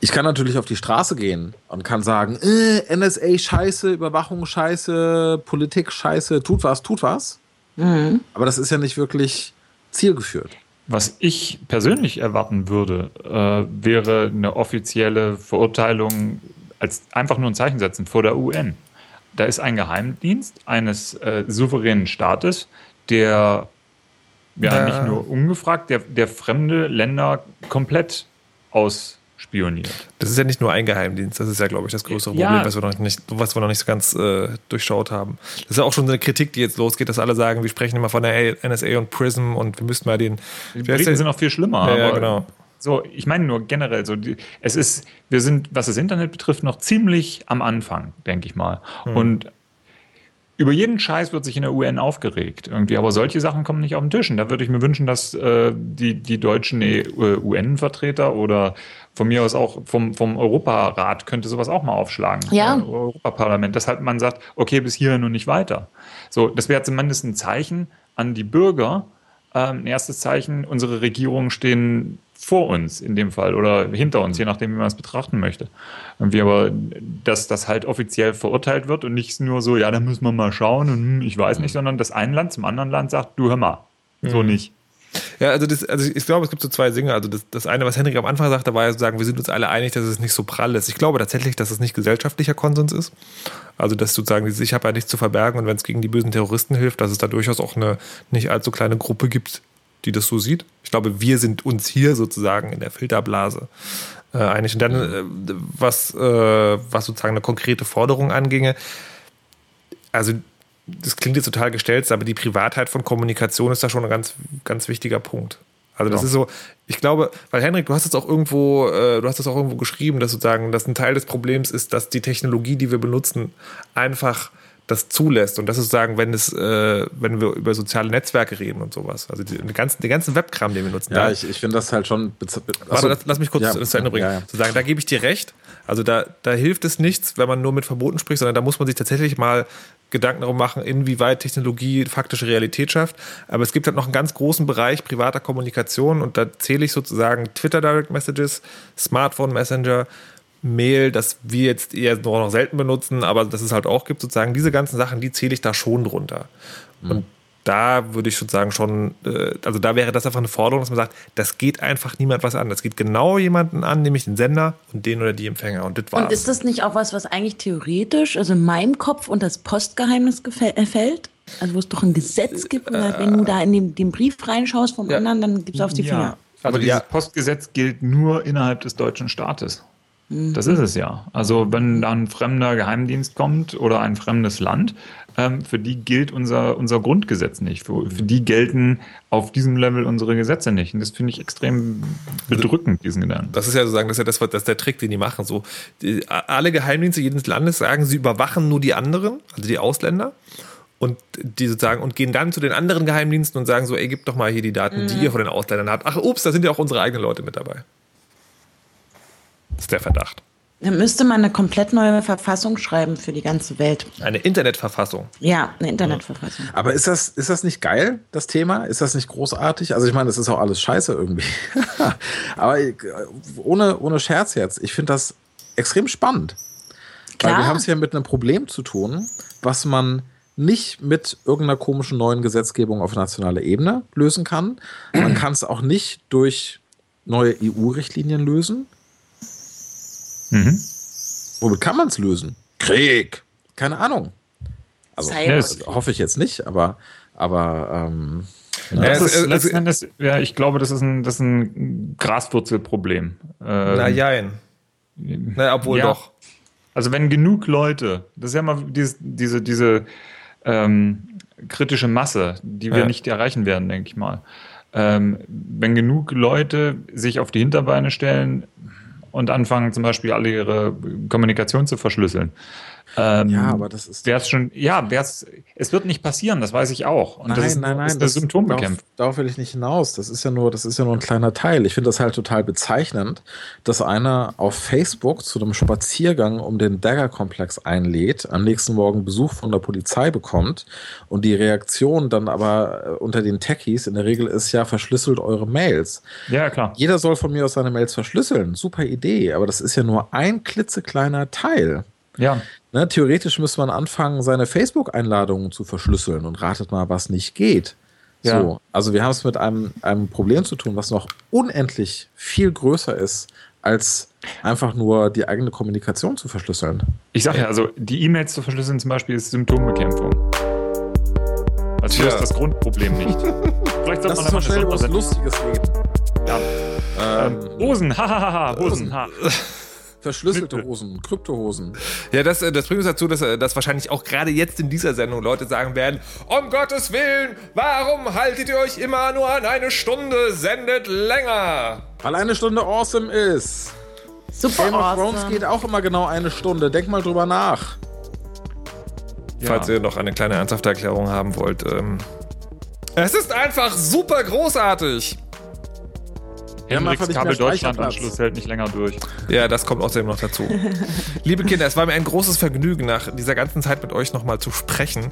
Ich kann natürlich auf die Straße gehen und kann sagen, äh, NSA scheiße, Überwachung scheiße, Politik scheiße, tut was, tut was. Mhm. Aber das ist ja nicht wirklich zielgeführt. Was ich persönlich erwarten würde, äh, wäre eine offizielle Verurteilung als einfach nur ein Zeichen setzen vor der UN. Da ist ein Geheimdienst eines äh, souveränen Staates, der ja, nicht nur ungefragt, der, der fremde Länder komplett aus spioniert. Das ist ja nicht nur ein Geheimdienst, das ist ja, glaube ich, das größere ja. Problem, was wir noch nicht, was wir noch nicht so ganz äh, durchschaut haben. Das ist ja auch schon eine Kritik, die jetzt losgeht, dass alle sagen, wir sprechen immer von der NSA und PRISM und wir müssten mal den. Die Briten sind noch viel schlimmer. Ja, ja genau. So, ich meine nur generell, so die, es ist, wir sind, was das Internet betrifft, noch ziemlich am Anfang, denke ich mal. Hm. Und über jeden Scheiß wird sich in der UN aufgeregt irgendwie, aber solche Sachen kommen nicht auf den Tisch. Und da würde ich mir wünschen, dass äh, die, die deutschen äh, UN-Vertreter oder von mir aus auch vom, vom Europarat könnte sowas auch mal aufschlagen. Ja. Äh, Europaparlament, dass halt man sagt, okay, bis hierhin und nicht weiter. So, das wäre zumindest ein Zeichen an die Bürger, äh, ein erstes Zeichen, unsere Regierungen stehen vor uns in dem Fall oder hinter uns, je nachdem, wie man es betrachten möchte. Irgendwie aber, dass das halt offiziell verurteilt wird und nicht nur so, ja, da müssen wir mal schauen und hm, ich weiß nicht, sondern das ein Land zum anderen Land sagt, du hör mal, so mhm. nicht. Ja, also, das, also ich glaube, es gibt so zwei Dinge. Also das, das eine, was Henrik am Anfang sagte, war ja zu sagen, wir sind uns alle einig, dass es nicht so prall ist. Ich glaube tatsächlich, dass es nicht gesellschaftlicher Konsens ist. Also dass sozusagen, ich habe ja nichts zu verbergen und wenn es gegen die bösen Terroristen hilft, dass es da durchaus auch eine nicht allzu kleine Gruppe gibt, die das so sieht. Ich glaube, wir sind uns hier sozusagen in der Filterblase äh, einig. Und dann, äh, was, äh, was sozusagen eine konkrete Forderung anginge, also das klingt jetzt total gestellt, aber die Privatheit von Kommunikation ist da schon ein ganz, ganz wichtiger Punkt. Also das Ja. ist so, ich glaube, weil Henrik, du hast es auch irgendwo, äh, du hast es auch irgendwo geschrieben, dass sozusagen, dass ein Teil des Problems ist, dass die Technologie, die wir benutzen, einfach das zulässt und das ist sozusagen, wenn es, äh, wenn wir über soziale Netzwerke reden und sowas, also die, die ganzen, den ganzen Webkram, den wir nutzen. Ja, da- ich, ich finde das halt schon. Warte, lass, lass mich kurz ja, das zu Ende bringen. Ja, ja. Zu sagen, da gebe ich dir recht. Also da, da hilft es nichts, wenn man nur mit Verboten spricht, sondern da muss man sich tatsächlich mal Gedanken darum machen, inwieweit Technologie faktische Realität schafft. Aber es gibt halt noch einen ganz großen Bereich privater Kommunikation und da zähle ich sozusagen Twitter Direct Messages, Smartphone Messenger, Mail, das wir jetzt eher nur noch selten benutzen, aber dass es halt auch gibt, sozusagen diese ganzen Sachen, die zähle ich da schon drunter. Und da würde ich sozusagen schon, äh, also da wäre das einfach eine Forderung, dass man sagt, das geht einfach niemand was an. Das geht genau jemanden an, nämlich den Sender und den oder die Empfänger. Und das war's. Und ist das nicht auch was, was eigentlich theoretisch, also in meinem Kopf unter das Postgeheimnis äh, fällt? Also wo es doch ein Gesetz gibt, oder wenn du da in den, den Brief reinschaust vom Ja. anderen, dann gibst du auf die Finger. Ja, aber Also, dieses ja. Postgesetz gilt nur innerhalb des deutschen Staates. Das Mhm. ist es ja. Also wenn da ein fremder Geheimdienst kommt oder ein fremdes Land, ähm, für die gilt unser, unser Grundgesetz nicht. Für, für die gelten auf diesem Level unsere Gesetze nicht. Und das finde ich extrem bedrückend, diesen Gedanken. Das ist ja sozusagen, das ist ja das, was- das ist der Trick, den die machen. So, die, alle Geheimdienste jedes Landes sagen, sie überwachen nur die anderen, also die Ausländer. Und die sozusagen, und gehen dann zu den anderen Geheimdiensten und sagen so, ey, gib doch mal hier die Daten, die ihr von den Ausländern habt. Ach, ups, da sind ja auch unsere eigenen Leute mit dabei. Das ist der Verdacht. Dann müsste man eine komplett neue Verfassung schreiben für die ganze Welt. Eine Internetverfassung. Ja, eine Internetverfassung. Aber ist das, ist das nicht geil, das Thema? Ist das nicht großartig? Also ich meine, das ist auch alles scheiße irgendwie. Aber ohne, ohne Scherz jetzt, ich finde das extrem spannend. Weil Klar. wir haben es hier mit einem Problem zu tun, was man nicht mit irgendeiner komischen neuen Gesetzgebung auf nationaler Ebene lösen kann. Man kann es auch nicht durch neue EU-Richtlinien lösen. Mhm. Womit kann man es lösen? Krieg. Keine Ahnung. Also Cyber. es- hoffe ich jetzt nicht, aber, aber ähm, Ja, Das ist letzten Endes, ja, ich glaube, das ist ein, das ist ein Graswurzelproblem. Ähm, Na jein. Na, obwohl Ja. doch. Also wenn genug Leute, das ist ja mal dies, diese, diese ähm, kritische Masse, die wir Ja. nicht erreichen werden, denke ich mal. Ähm, wenn genug Leute sich auf die Hinterbeine stellen und anfangen zum Beispiel alle ihre Kommunikation zu verschlüsseln. Ähm, Ja, aber das ist- Wär's schon, ja, wär's, es wird nicht passieren, das weiß ich auch. Und das ist, nein, nein, nein. ist das- Symptombekämpfung. Darauf, darauf will ich nicht hinaus. Das ist ja nur, das ist ja nur ein kleiner Teil. Ich finde das halt total bezeichnend, dass einer auf Facebook zu einem Spaziergang um den Dagger-Komplex einlädt, am nächsten Morgen Besuch von der Polizei bekommt und die Reaktion dann aber äh, unter den Techies in der Regel ist ja, verschlüsselt eure Mails. Ja, klar. Jeder soll von mir aus seine Mails verschlüsseln. Super Idee, aber das ist ja nur ein klitzekleiner Teil. Ja. Ne, theoretisch müsste man anfangen, seine Facebook-Einladungen zu verschlüsseln und ratet mal, was nicht geht. Ja. So, also wir haben es mit einem, einem Problem zu tun, was noch unendlich viel größer ist, als einfach nur die eigene Kommunikation zu verschlüsseln. Ich sage ja, also die E-Mails zu verschlüsseln zum Beispiel ist Symptombekämpfung. Also Tja. löst das Grundproblem nicht. Vielleicht sollte man mal schnell über was Lustiges reden. Ja. Ähm, Hosen, hahaha, Hosen, ha. Verschlüsselte Hosen, Kryptohosen. Ja, das, äh, das bringt uns dazu, dass, äh, dass wahrscheinlich auch gerade jetzt in dieser Sendung Leute sagen werden, um Gottes Willen, warum haltet ihr euch immer nur an eine Stunde, sendet länger? Weil eine Stunde awesome ist. Super Game of Thrones awesome. geht auch immer genau eine Stunde. Denk mal drüber nach. Falls ihr noch eine kleine ernsthafte Erklärung haben wollt. Ähm, es ist einfach super großartig. Kabel Deutschland Speicherplatz. Anschluss hält nicht länger durch. Ja, das kommt außerdem noch dazu. Liebe Kinder, es war mir ein großes Vergnügen, nach dieser ganzen Zeit mit euch nochmal zu sprechen,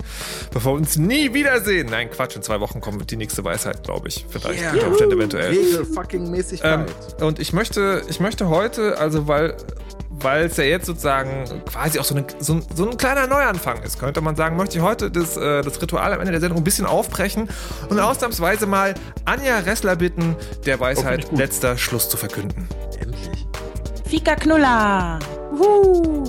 bevor wir uns nie wiedersehen. Nein, Quatsch, in zwei Wochen kommt die nächste Weisheit, glaube ich. Vielleicht, Yeah. unter Umständen eventuell. Regel fucking Mäßigkeit. Ähm, und ich möchte, ich möchte heute, also weil weil es ja jetzt sozusagen quasi auch so, eine, so, ein, so ein kleiner Neuanfang ist, könnte man sagen, möchte ich heute das, äh, das Ritual am Ende der Sendung ein bisschen aufbrechen und ausnahmsweise mal Anja Ressler bitten, der Weisheit ich gut. letzter Schluss zu verkünden. Endlich. Fika Knuller. Wuhu.